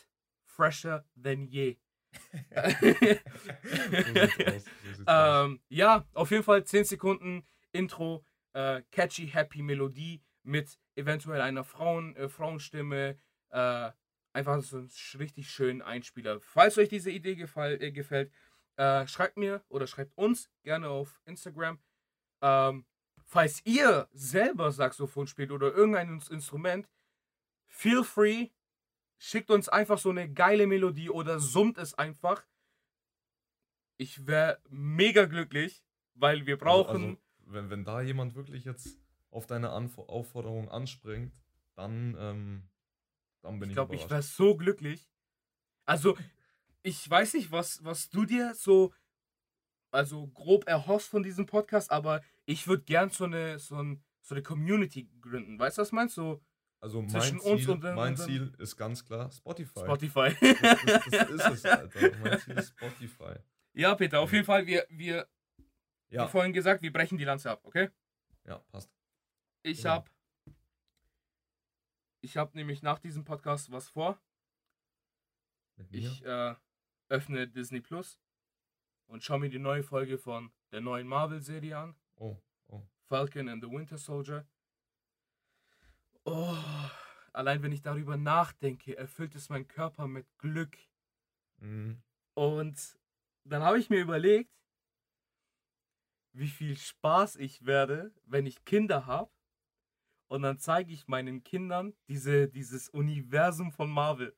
fresher than je. *laughs* so aus. So. Ähm, ja, auf jeden Fall 10 Sekunden Intro, äh, catchy, happy Melodie mit eventuell einer Frauen, äh, Frauenstimme. Äh, einfach so ein sch- richtig schönen Einspieler. Falls euch diese Idee gefall, äh, gefällt, äh, schreibt mir oder schreibt uns gerne auf Instagram. Ähm, falls ihr selber Saxophon spielt oder irgendein Ins- Instrument, feel free, schickt uns einfach so eine geile Melodie oder summt es einfach. Ich wäre mega glücklich, weil wir brauchen. Also, also, wenn, wenn da jemand wirklich jetzt auf deine Anf Aufforderung anspringt, dann, ähm, dann bin ich ich, glaube, ich überrascht. wäre so glücklich. Also, ich weiß nicht, was, was du dir so, also grob erhoffst von diesem Podcast, aber ich würde gern so eine, so, ein, so eine Community gründen. Weißt du, was meinst du? Also mein Zwischen uns Ziel, und mein und Ziel ist ganz klar Spotify. Spotify. Das, das, das ist es, Alter. *laughs* Mein Ziel ist Spotify. ja, Peter, auf jeden Fall, wir, wir, Ja, wie vorhin gesagt, wir brechen die Lanze ab, okay? ja, passt. Ich Ja. hab, ich hab nämlich nach diesem Podcast was vor. Ich äh, öffne Disney Plus und schaue mir die neue Folge von der neuen Marvel-Serie an. Oh, oh. Falcon and the Winter Soldier. Oh, allein wenn ich darüber nachdenke, erfüllt es meinen Körper mit Glück. Mhm. Und dann habe ich mir überlegt, wie viel Spaß ich werde, wenn ich Kinder habe. Und dann zeige ich meinen Kindern diese, dieses Universum von Marvel.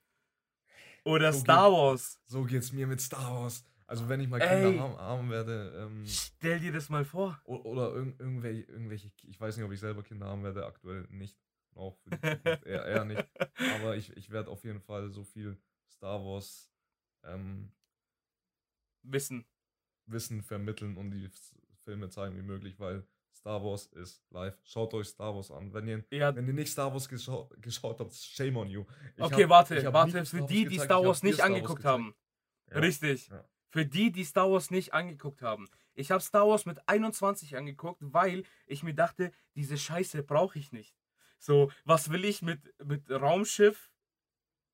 Oder So Star geht- Wars. So geht's mir mit Star Wars. Also wenn ich mal Ey. Kinder haben, haben werde, ähm, Stell dir das mal vor. o- oder irgend, irgendwelche, irgendwelche, ich weiß nicht, ob ich selber Kinder haben werde, aktuell nicht. Auch für die Zukunft eher, eher nicht. *laughs* Aber ich, ich werde auf jeden Fall so viel Star Wars ähm, Wissen. Wissen vermitteln und die Filme zeigen wie möglich, weil Star Wars ist live. Schaut euch Star Wars an. Wenn ihr, Ja, wenn ihr nicht Star Wars geschau geschaut habt, shame on you. Ich okay, hab- warte, warte. Für die, die Star Wars nicht Star Wars angeguckt gezeigt. haben. Ja. Richtig. Ja. Für die, die Star Wars nicht angeguckt haben. Ich habe Star Wars mit 21 angeguckt, weil ich mir dachte, diese Scheiße brauche ich nicht. So, was will ich mit, mit Raumschiff,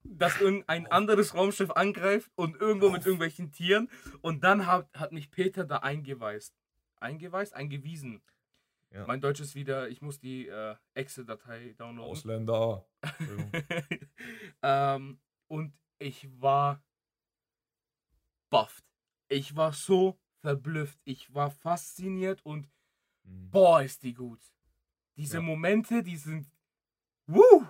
das *laughs* irgendein anderes Raumschiff angreift und irgendwo mit irgendwelchen Tieren. Und dann hat, hat mich Peter da eingeweist. Eingeweist? Eingewiesen. Ja. Mein Deutsch ist wieder, ich muss die äh, Excel-Datei downloaden. Ausländer. Entschuldigung. *laughs* ähm, und ich war bufft. Ich war so verblüfft. Ich war fasziniert und Mhm. boah, ist die gut. Diese Ja. Momente, die sind. Woo!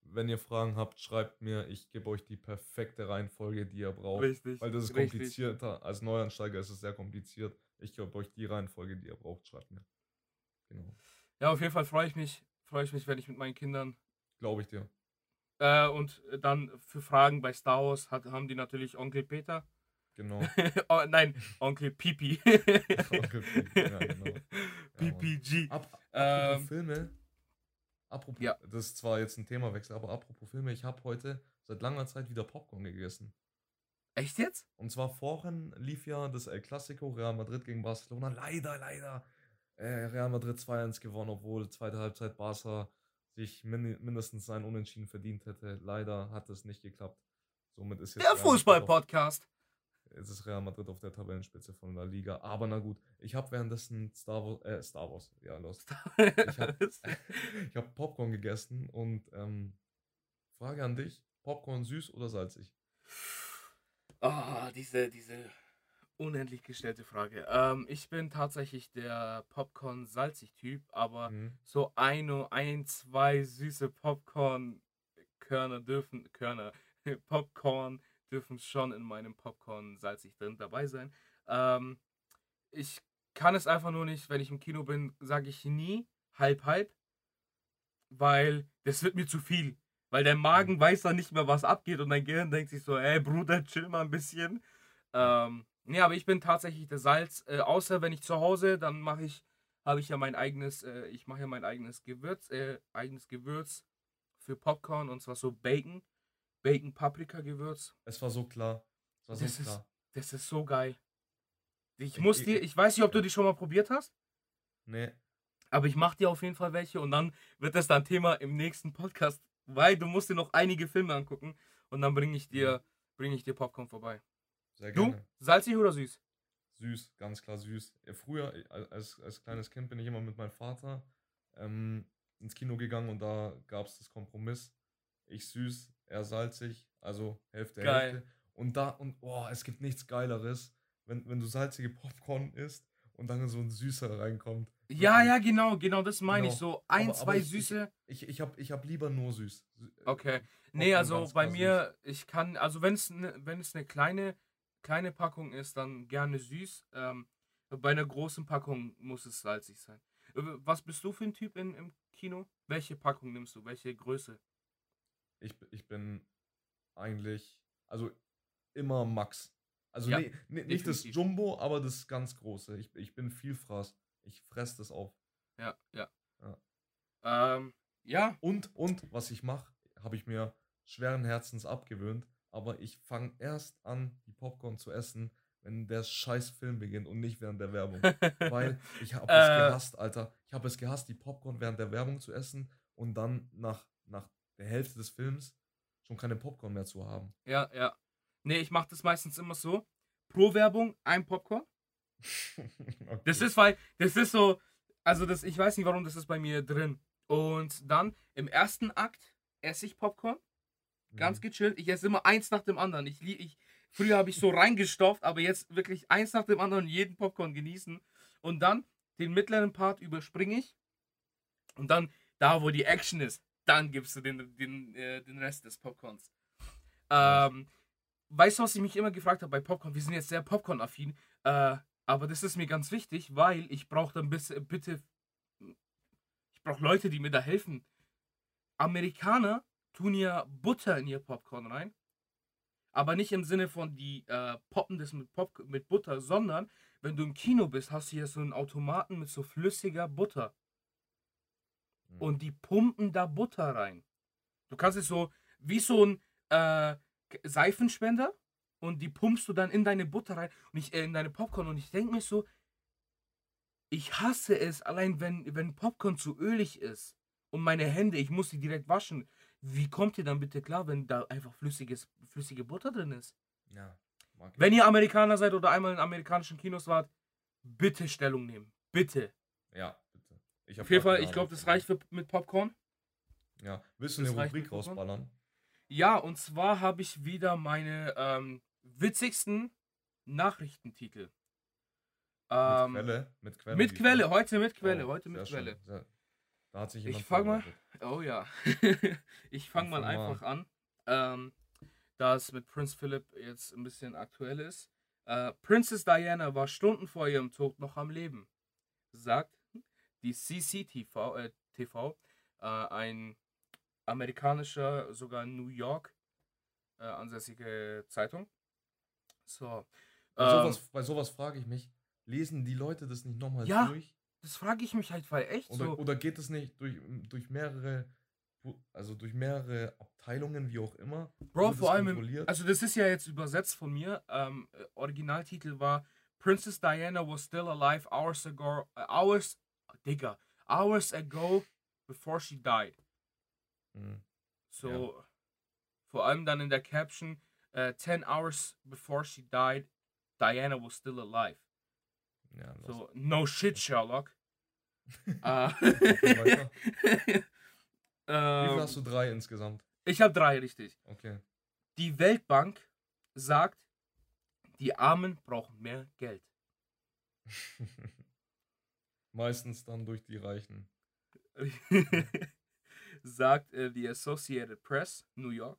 Wenn ihr Fragen habt, schreibt mir. Ich gebe euch die perfekte Reihenfolge, die ihr braucht. Richtig. Weil das ist richtig. komplizierter. Als Neuansteiger ist es sehr kompliziert. Ich gebe euch die Reihenfolge, die ihr braucht. Schreibt mir. Genau. Ja, auf jeden Fall freue ich mich. Freue ich mich, wenn ich mit meinen Kindern. Glaube ich dir. Äh, und dann für Fragen bei Star Wars hat, haben die natürlich Onkel Peter. Genau. *laughs* oh, nein, Onkel Pipi. *laughs* Onkel Pipi, ja, genau. *laughs* Ja. PPG. Ab, apropos Ähm, Filme. Apropos, ja. das ist zwar jetzt ein Themawechsel, aber apropos Filme, ich habe heute seit langer Zeit wieder Popcorn gegessen. Echt jetzt? Und zwar vorhin lief ja das El Clasico Real Madrid gegen Barcelona. Leider, leider. Äh, Real Madrid 2-1 gewonnen, obwohl zweite Halbzeit Barca sich min mindestens ein Unentschieden verdient hätte. Leider hat es nicht geklappt. Somit ist jetzt Der Fußball-Podcast. Jetzt ist Real Madrid auf der Tabellenspitze von La Liga. Aber na gut, ich habe währenddessen Star Wars, äh, Star Wars, ja, los. Ich habe *laughs* hab Popcorn gegessen und ähm, Frage an dich: Popcorn süß oder salzig? Ah, diese, diese unendlich gestellte Frage. Ähm, ich bin tatsächlich der Popcorn-salzig-Typ, aber Mhm. so ein, ein, zwei süße Popcorn-Körner dürfen, Körner, *laughs* Popcorn dürfen schon in meinem Popcorn salzig drin dabei sein. Ähm, ich kann es einfach nur nicht, wenn ich im Kino bin, sage ich nie halb halb, weil das wird mir zu viel. Weil der Magen weiß dann nicht mehr, was abgeht und dein Gehirn denkt sich so, ey Bruder, chill mal ein bisschen. Ähm, nee, aber ich bin tatsächlich der Salz. Äh, außer wenn ich zu Hause, dann mache ich, habe ich ja mein eigenes, äh, ich mache ja mein eigenes Gewürz, äh, eigenes Gewürz für Popcorn und zwar so Bacon, Bacon Paprika Gewürz. Es war so klar. War so Das ist- klar. Das ist so geil. Ich Ich- muss dir, ich weiß nicht, ob du die schon mal probiert hast, Nee, aber ich mache dir auf jeden Fall welche und dann wird das dann Thema im nächsten Podcast, weil du musst dir noch einige Filme angucken und dann bringe ich dir, bringe ich dir Popcorn vorbei. Sehr Du, gerne. salzig oder süß? Süß, ganz klar süß. Früher, äh, als, als kleines Kind, bin ich immer mit meinem Vater ähm, ins Kino gegangen und da gab es das Kompromiss. Ich süß, er salzig, also Hälfte, Geil. Hälfte. Und da, und oh, es gibt nichts Geileres, wenn, wenn du salzige Popcorn isst und dann so ein süßer reinkommt. Ja, ja, genau, genau, das meine ich. Genau. So ein, Aber- aber zwei ich- ich- süße. Ich, ich habe ich hab lieber nur süß. Sü- äh, Okay. Popcorn Nee, also bei mir, ich kann, also wenn es ne, wenn es eine kleine, kleine Packung ist, dann gerne süß. Ähm, bei einer großen Packung muss es salzig sein. Äh, Was bist du für ein Typ in, im Kino? Welche Packung nimmst du? Welche Größe? Ich, ich bin eigentlich, also immer Max. Also Ja, nee, nee, nicht das. Jumbo, aber das ganz große. Ich, ich bin Vielfraß. Ich fress das auf. Ja, ja. Ja. Ähm, Ja. Und, und, was ich mache, habe ich mir schweren Herzens abgewöhnt, aber ich fange erst an, die Popcorn zu essen, wenn der scheiß Film beginnt und nicht während der Werbung. *laughs* Weil ich habe es Äh. gehasst, Alter. Ich habe es gehasst, die Popcorn während der Werbung zu essen und dann nach, nach der Hälfte des Films schon keine Popcorn mehr zu haben. Ja, ja. Nee, ich mache das meistens immer so. Pro Werbung ein Popcorn. *laughs* Okay. Das ist, weil, das ist so, also das, ich weiß nicht warum, das ist bei mir drin. Und dann im ersten Akt esse ich Popcorn, ganz gechillt. Ich esse immer eins nach dem anderen. Ich, ich, früher habe ich so reingestopft, aber jetzt wirklich eins nach dem anderen jeden Popcorn genießen. Und dann den mittleren Part überspringe ich. Und dann, da wo die Action ist, dann gibst du den, den, äh, den Rest des Popcorns. Ähm, weißt du, was ich mich immer gefragt habe bei Popcorn? Wir sind jetzt sehr Popcorn-affin. Äh, aber das ist mir ganz wichtig, weil ich brauche dann bitte. Ich brauche Leute, die mir da helfen. Amerikaner tun ja Butter in ihr Popcorn rein. Aber nicht im Sinne von, die äh, poppen das mit, Pop mit Butter, sondern wenn du im Kino bist, hast du hier so einen Automaten mit so flüssiger Butter. Mhm. Und die pumpen da Butter rein. Du kannst es so, wie so ein äh, Seifenspender und die pumpst du dann in deine Butter rein und ich, äh, in deine Popcorn und ich denke mir so, ich hasse es, allein wenn, wenn Popcorn zu ölig ist und meine Hände, ich muss sie direkt waschen. Wie kommt ihr dann bitte klar, wenn da einfach flüssiges, flüssige Butter drin ist? Ja. Wenn ihr Amerikaner seid oder einmal in amerikanischen Kinos wart, bitte Stellung nehmen. Bitte. Ja, bitte. Ich Auf jeden Fall, ich glaube, das von reicht für, mit Popcorn. Ja, willst du das eine Rubrik rausballern? Ja, und zwar habe ich wieder meine ähm, witzigsten Nachrichtentitel. Ähm, mit Quelle? Mit Quelle? Mit diesmal? Quelle, heute mit Quelle, Oh, heute mit schön, Quelle. sehr- Da hat sich Ich jemand fang mal- vorbereitet. Oh ja. *laughs* ich fange mal Fang mal einfach an. Ähm, da es mit Prince Philip jetzt ein bisschen aktuell ist. Äh, Princess Diana war Stunden vor ihrem Tod noch am Leben, sagt die CCTV, äh, TV, äh, ein amerikanischer, sogar New York äh, ansässige Zeitung. So. Bei ähm, sowas, bei sowas frage ich mich, lesen die Leute das nicht nochmal Ja, durch? Das frage ich mich halt, weil echt Oder, so. oder geht es nicht durch, durch mehrere, also durch mehrere Abteilungen, wie auch immer? Bro, vor allem, im, also das ist ja jetzt übersetzt von mir. Ähm, äh, Originaltitel war Princess Diana was still alive hours ago, äh, hours, Digga, hours ago before she died. Hm, So, vor allem dann in der Caption, äh, 10 hours before she died, Diana was still alive. ja. So, no shit, Sherlock. Äh. *laughs* Wie *laughs* ähm, viel hast du? Drei insgesamt. ich habe drei, richtig. Okay. Die Weltbank sagt, die Armen brauchen mehr Geld. *laughs* Meistens dann durch die Reichen. sagt äh, die Associated Press, New York.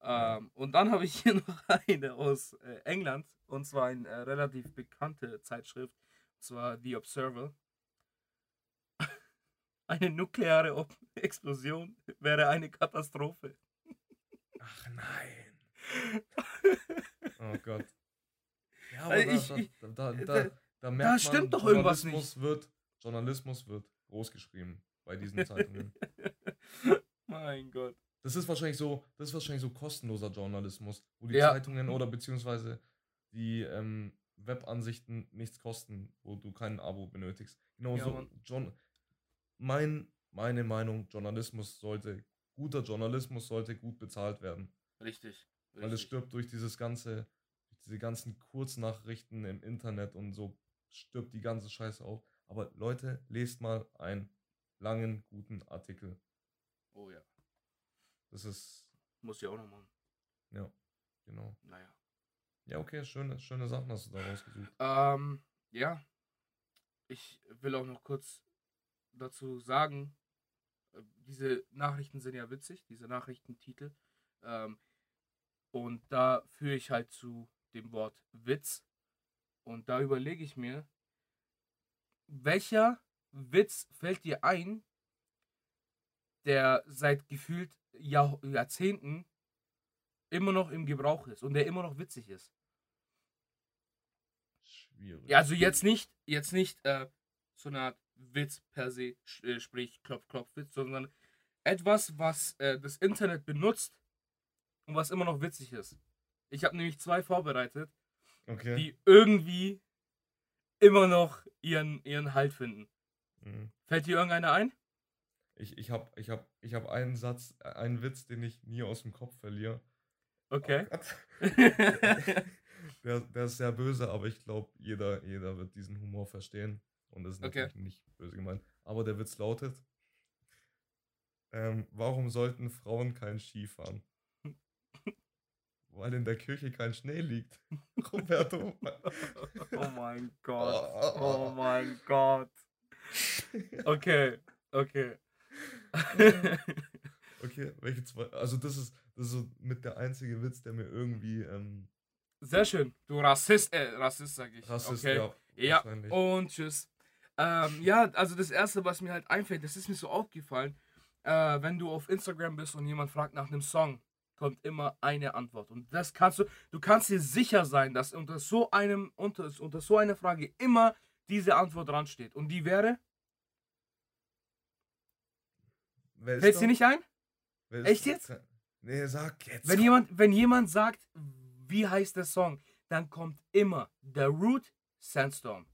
Ähm, Und dann habe ich hier noch eine aus äh, England, und zwar eine äh, relativ bekannte Zeitschrift, und zwar The Observer. Eine nukleare *laughs* Explosion wäre eine Katastrophe. Ach nein. *laughs* Oh Gott. Ja, aber ich- da, da, da, da, merkt man, stimmt doch irgendwas Journalismus Wird, Journalismus wird großgeschrieben bei diesen Zeitungen. *laughs* mein Gott. Das ist wahrscheinlich so, das ist wahrscheinlich so kostenloser Journalismus, wo die Ja. Zeitungen oder beziehungsweise die ähm, Webansichten nichts kosten, wo du kein Abo benötigst. Genau Ja, so. Mein, meine Meinung, Journalismus sollte, guter Journalismus sollte gut bezahlt werden. Richtig. Weil es richtig. stirbt durch dieses ganze, durch diese ganzen Kurznachrichten im Internet und so stirbt die ganze Scheiße auf. Aber Leute, lest mal einen langen, guten Artikel. Oh ja. Das ist, Muss ich auch noch machen. ja, genau. Naja. Ja, okay, schöne, schöne Sachen hast du da rausgesucht. Ähm, ja. Ich will auch noch kurz dazu sagen, äh, diese Nachrichten sind ja witzig, diese Nachrichtentitel. Ähm, und da führe ich halt zu dem Wort Witz. Und da überlege ich mir, welcher Witz fällt dir ein, der seit gefühlt Jahr Jahrzehnten immer noch im Gebrauch ist und der immer noch witzig ist? Schwierig. Ja, also jetzt nicht, jetzt nicht äh, so eine Art Witz per se, äh, sprich Klopf, Klopf, Witz, sondern etwas, was äh, das Internet benutzt und was immer noch witzig ist. Ich habe nämlich zwei vorbereitet, Okay. die irgendwie immer noch ihren, ihren Halt finden. Mhm. Fällt dir irgendeiner ein? Ich, ich habe ich hab, ich hab einen Satz, äh, einen Witz, den ich nie aus dem Kopf verliere. Okay. Oh. *laughs* Der, der ist sehr böse, aber ich glaube, jeder, jeder wird diesen Humor verstehen. Und das ist Okay. natürlich nicht böse gemeint. Aber der Witz lautet: ähm, Warum sollten Frauen kein Ski fahren? Weil in der Küche kein Schnee liegt. *laughs* Roberto. oh mein *laughs* Gott. Oh, Oh mein Gott. Okay, okay. *laughs* Okay, welche zwei? Also, das ist, das ist so mit der einzige Witz, der mir irgendwie ähm, Sehr schön. Du Rassist, äh, Rassist sag ich. Rassist, okay. ja, Ja, und tschüss. Ähm, ja, also das Erste, was mir halt einfällt, das ist mir so aufgefallen, äh, wenn du auf Instagram bist und jemand fragt nach einem Song, kommt immer eine Antwort. Und das kannst du, du kannst dir sicher sein, dass unter so einem, unter, unter so einer Frage immer diese Antwort dran steht. Und die wäre, fällt dir nicht ein? Echt jetzt? Nee, sag jetzt. Wenn jemand, wenn jemand sagt, wie heißt der Song, dann kommt immer The Root Sandstorm.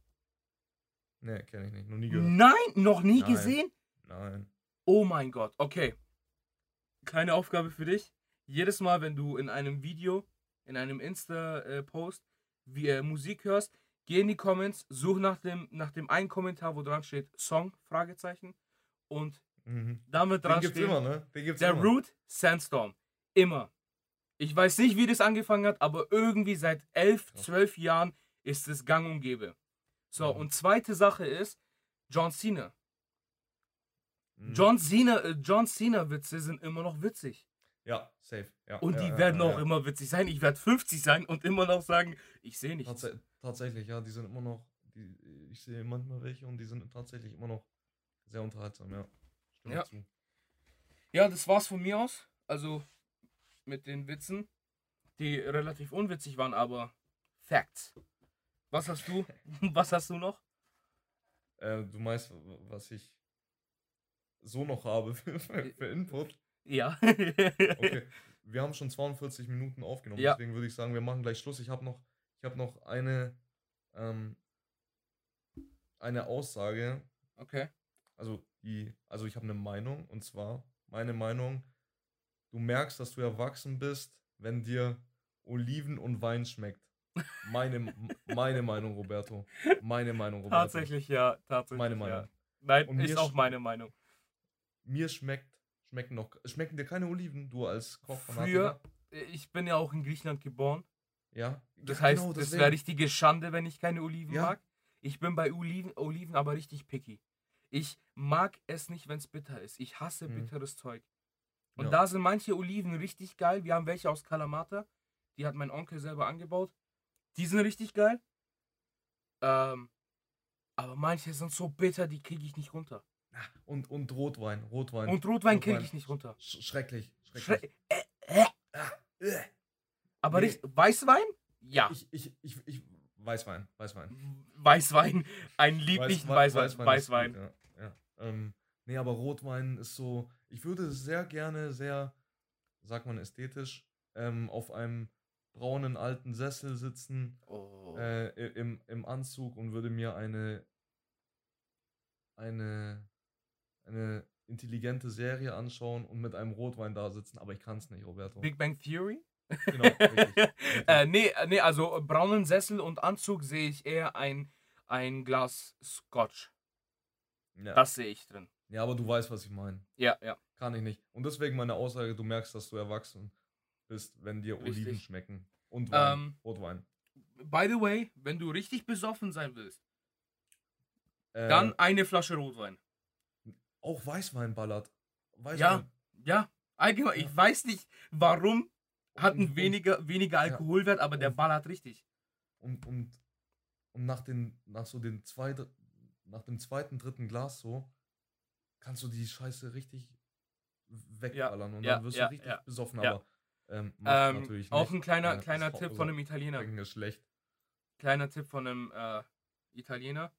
Nee, kenne ich nicht. Noch nie gehört. Nein, noch nie Nein. gesehen? Nein. Oh mein Gott, okay. Kleine Aufgabe für dich. Jedes Mal, wenn du in einem Video, in einem Insta-Post wie äh, Musik hörst, geh in die Comments, such nach dem, nach dem einen Kommentar, wo dran steht Song, Fragezeichen. Und Mhm. damit Den dran gibt's steht immer, ne? Den gibt's der immer. Root Sandstorm. Immer. Ich weiß nicht, wie das angefangen hat, aber irgendwie seit elf, zwölf Jahren ist es gang und gäbe. So, Mhm. und zweite Sache ist John Cena. Mhm. John Cena, äh, John Cena Witze sind immer noch witzig. Ja, safe. Ja, Und ja, die ja, werden auch immer witzig sein. Ich werde 50 sein und immer noch sagen, ich sehe nichts. Tats tatsächlich, ja, die sind immer noch. Die, ich sehe manchmal welche und die sind tatsächlich immer noch sehr unterhaltsam, ja. Stimme Ja. zu. Ja, das war's von mir aus. Also mit den Witzen, die relativ unwitzig waren, aber Facts. Was hast du? *laughs* Was hast du noch? Äh, du meinst, was ich so noch habe *laughs* für, für, für Input? Ja. *laughs* Okay. Wir haben schon 42 Minuten aufgenommen, Ja. deswegen würde ich sagen, wir machen gleich Schluss. Ich habe noch, ich habe noch eine, ähm, eine Aussage, okay. also die, also ich habe eine Meinung und zwar meine Meinung, du merkst, dass du erwachsen bist, wenn dir Oliven und Wein schmeckt. Meine, meine Meinung, Roberto. Meine Meinung, Roberto. Tatsächlich ja, tatsächlich. Meine Ja. Meinung. Nein, Und ist auch meine Meinung. Mir schmeckt, schmecken noch, schmecken dir keine Oliven, du als Koch Früher, äh, ich bin ja auch in Griechenland geboren. Ja. Das ja, heißt, genau, das wäre richtige Schande, wenn ich keine Oliven Ja. mag. Ich bin bei Oliven, Oliven aber richtig picky. Ich mag es nicht, wenn es bitter ist. Ich hasse Mhm. bitteres Zeug. Und Ja. da sind manche Oliven richtig geil. Wir haben welche aus Kalamata. Die hat mein Onkel selber angebaut. Die sind richtig geil. Ähm, aber manche sind so bitter, die kriege ich nicht runter. Und, und Rotwein, Rotwein. Und Rotwein kriege Rotwein. ich nicht runter. Sch schrecklich, Schre schrecklich. äh, äh. Ah, äh. Aber Nee. nicht Weißwein? Ja. Ich, ich, ich, ich, Weißwein, Weißwein. Weißwein. Einen lieblichen Weiß- Weißwein. Weißwein Weißwein. ja. ja. Ähm, nee, aber Rotwein ist so. Ich würde sehr gerne, sehr, sagt man ästhetisch, ähm, auf einem braunen alten Sessel sitzen, Oh. äh, im, im Anzug und würde mir eine, eine, eine intelligente Serie anschauen und mit einem Rotwein da sitzen, aber ich kann es nicht, Roberto. Big Bang Theory? Genau, richtig, *laughs* äh, nee, äh, nee, also äh, braunen Sessel und Anzug sehe ich eher ein, ein Glas Scotch. Ja. Das sehe ich drin. ja, aber du weißt, was ich meine. Ja, ja. Kann ich nicht. Und deswegen meine Aussage, du merkst, dass du erwachsen bist, wenn dir Richtig. Oliven schmecken. Und Wein, Ähm, Rotwein. By the way, wenn du richtig besoffen sein willst, Äh, dann eine Flasche Rotwein. auch Weißwein ballert. Weißwein. Ja, ja. Allgemein, Ja. ich weiß nicht, warum hat und- weniger, weniger Ja. Alkoholwert, aber der Und- ballert richtig. Und, und, und nach, den, nach so den zweiten, nach dem zweiten, dritten Glas so, kannst du die Scheiße richtig wegballern und ja, dann wirst ja, du richtig ja, besoffen, ja. aber ähm, Ähm, auch ein kleiner, Äh, kleiner Tipp von so- einem Italiener. Ist schlecht. Kleiner Tipp von einem äh, Italiener.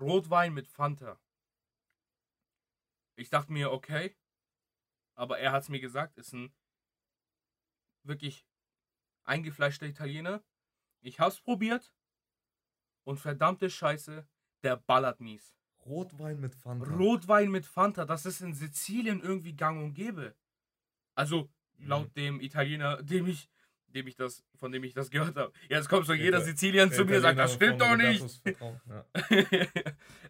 Rotwein mit Fanta. Ich dachte mir, okay, aber er hat es mir gesagt, ist ein wirklich eingefleischter Italiener. Ich hab's probiert und verdammte Scheiße, der ballert mies. Rotwein mit Fanta. Rotwein mit Fanta, das ist in Sizilien irgendwie gang und gäbe. Also. Laut dem Italiener, dem ich, dem ich das, von dem ich das gehört habe. Jetzt kommt so Der jeder Sizilian zu mir und sagt, das stimmt doch nicht. *laughs*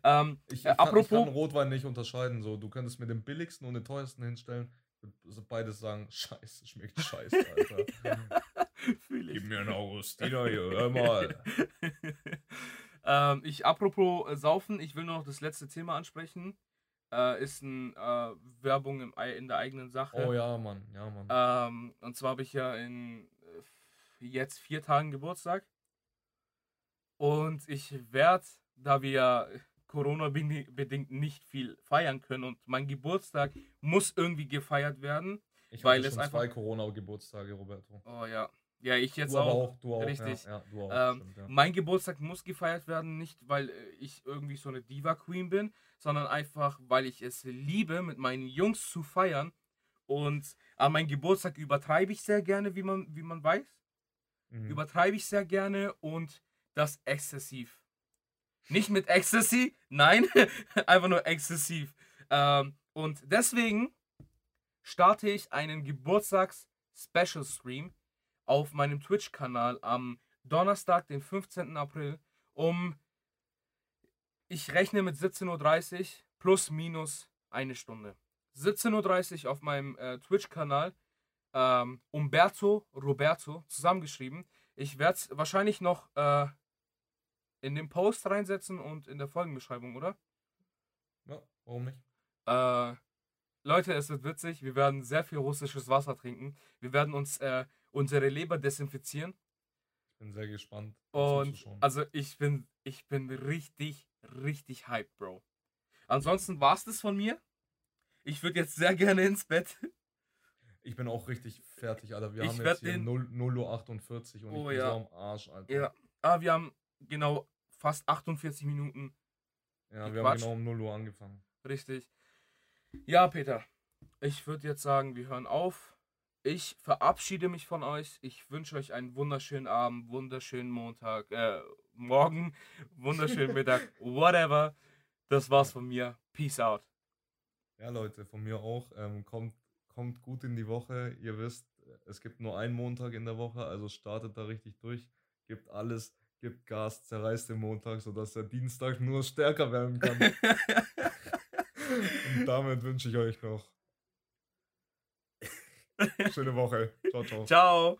Ja. ähm, Ich, ich, Äh, kann, ich apropos- kann Rotwein nicht unterscheiden. So, du könntest mir den billigsten und den teuersten hinstellen. Beides sagen, *laughs* scheiße, schmeckt scheiße, Alter. *laughs* Gib mir einen Augustiner hier, hör mal. ähm, ich, apropos äh, Saufen, ich will nur noch das letzte Thema ansprechen. Äh, ist ein äh, Werbung im, in der eigenen Sache. Oh ja, Mann, ja, Mann. Ähm, und zwar habe ich ja in äh, jetzt vier Tagen Geburtstag. Und ich werde, da wir ja Corona-bedingt nicht viel feiern können und mein Geburtstag muss irgendwie gefeiert werden. Ich weil hatte es schon einfach- zwei Corona-Geburtstage, Roberto. Oh ja. Ja, ich jetzt du auch. auch, du auch. Richtig. Ja, ja, du auch, Ähm, stimmt, ja. Mein Geburtstag muss gefeiert werden, nicht weil äh, ich irgendwie so eine Diva-Queen bin, sondern einfach, weil ich es liebe, mit meinen Jungs zu feiern. Und an meinen Geburtstag übertreibe ich sehr gerne, wie man, wie man weiß. Mhm. Übertreibe ich sehr gerne und das exzessiv. Nicht mit Ecstasy, nein, *laughs* einfach nur exzessiv. Ähm, und deswegen starte ich einen Geburtstags-Special-Stream auf meinem Twitch-Kanal am Donnerstag, den 15. April, um, ich rechne mit 17.30 Uhr plus minus eine Stunde. 17.30 Uhr auf meinem äh, Twitch-Kanal, ähm, Umberto Roberto, zusammengeschrieben. Ich werde es wahrscheinlich noch äh, in den Post reinsetzen und in der Folgenbeschreibung, oder? Ja, warum nicht? Äh, Leute, es wird witzig. Wir werden sehr viel russisches Wasser trinken. Wir werden uns äh, unsere Leber desinfizieren. Ich bin sehr gespannt. Und also ich bin, ich bin richtig, richtig hyped, Bro. Ansonsten war es das von mir. Ich würde jetzt sehr gerne ins Bett. Ich bin auch richtig fertig, Alter. Wir Ich haben jetzt hier den- 0, 0 Uhr 48 und Oh ich bin ja. so am Arsch, Alter. Ja. Ah, wir haben genau fast 48 Minuten. Ja, wir haben genau um 0 Uhr angefangen. Richtig. Ja, Peter. Ich würde jetzt sagen, wir hören auf. Ich verabschiede mich von euch. Ich wünsche euch einen wunderschönen Abend, wunderschönen Montag, äh, Morgen, *laughs* wunderschönen Mittag, whatever. Das war's von mir. Peace out. Ja, Leute, von mir auch. Ähm, kommt, kommt gut in die Woche. Ihr wisst, es gibt nur einen Montag in der Woche, also startet da richtig durch. Gibt alles, gibt Gas, zerreißt den Montag, sodass der Dienstag nur stärker werden kann. *laughs* Und damit wünsche ich euch noch schöne Woche. Ciao, ciao. Ciao.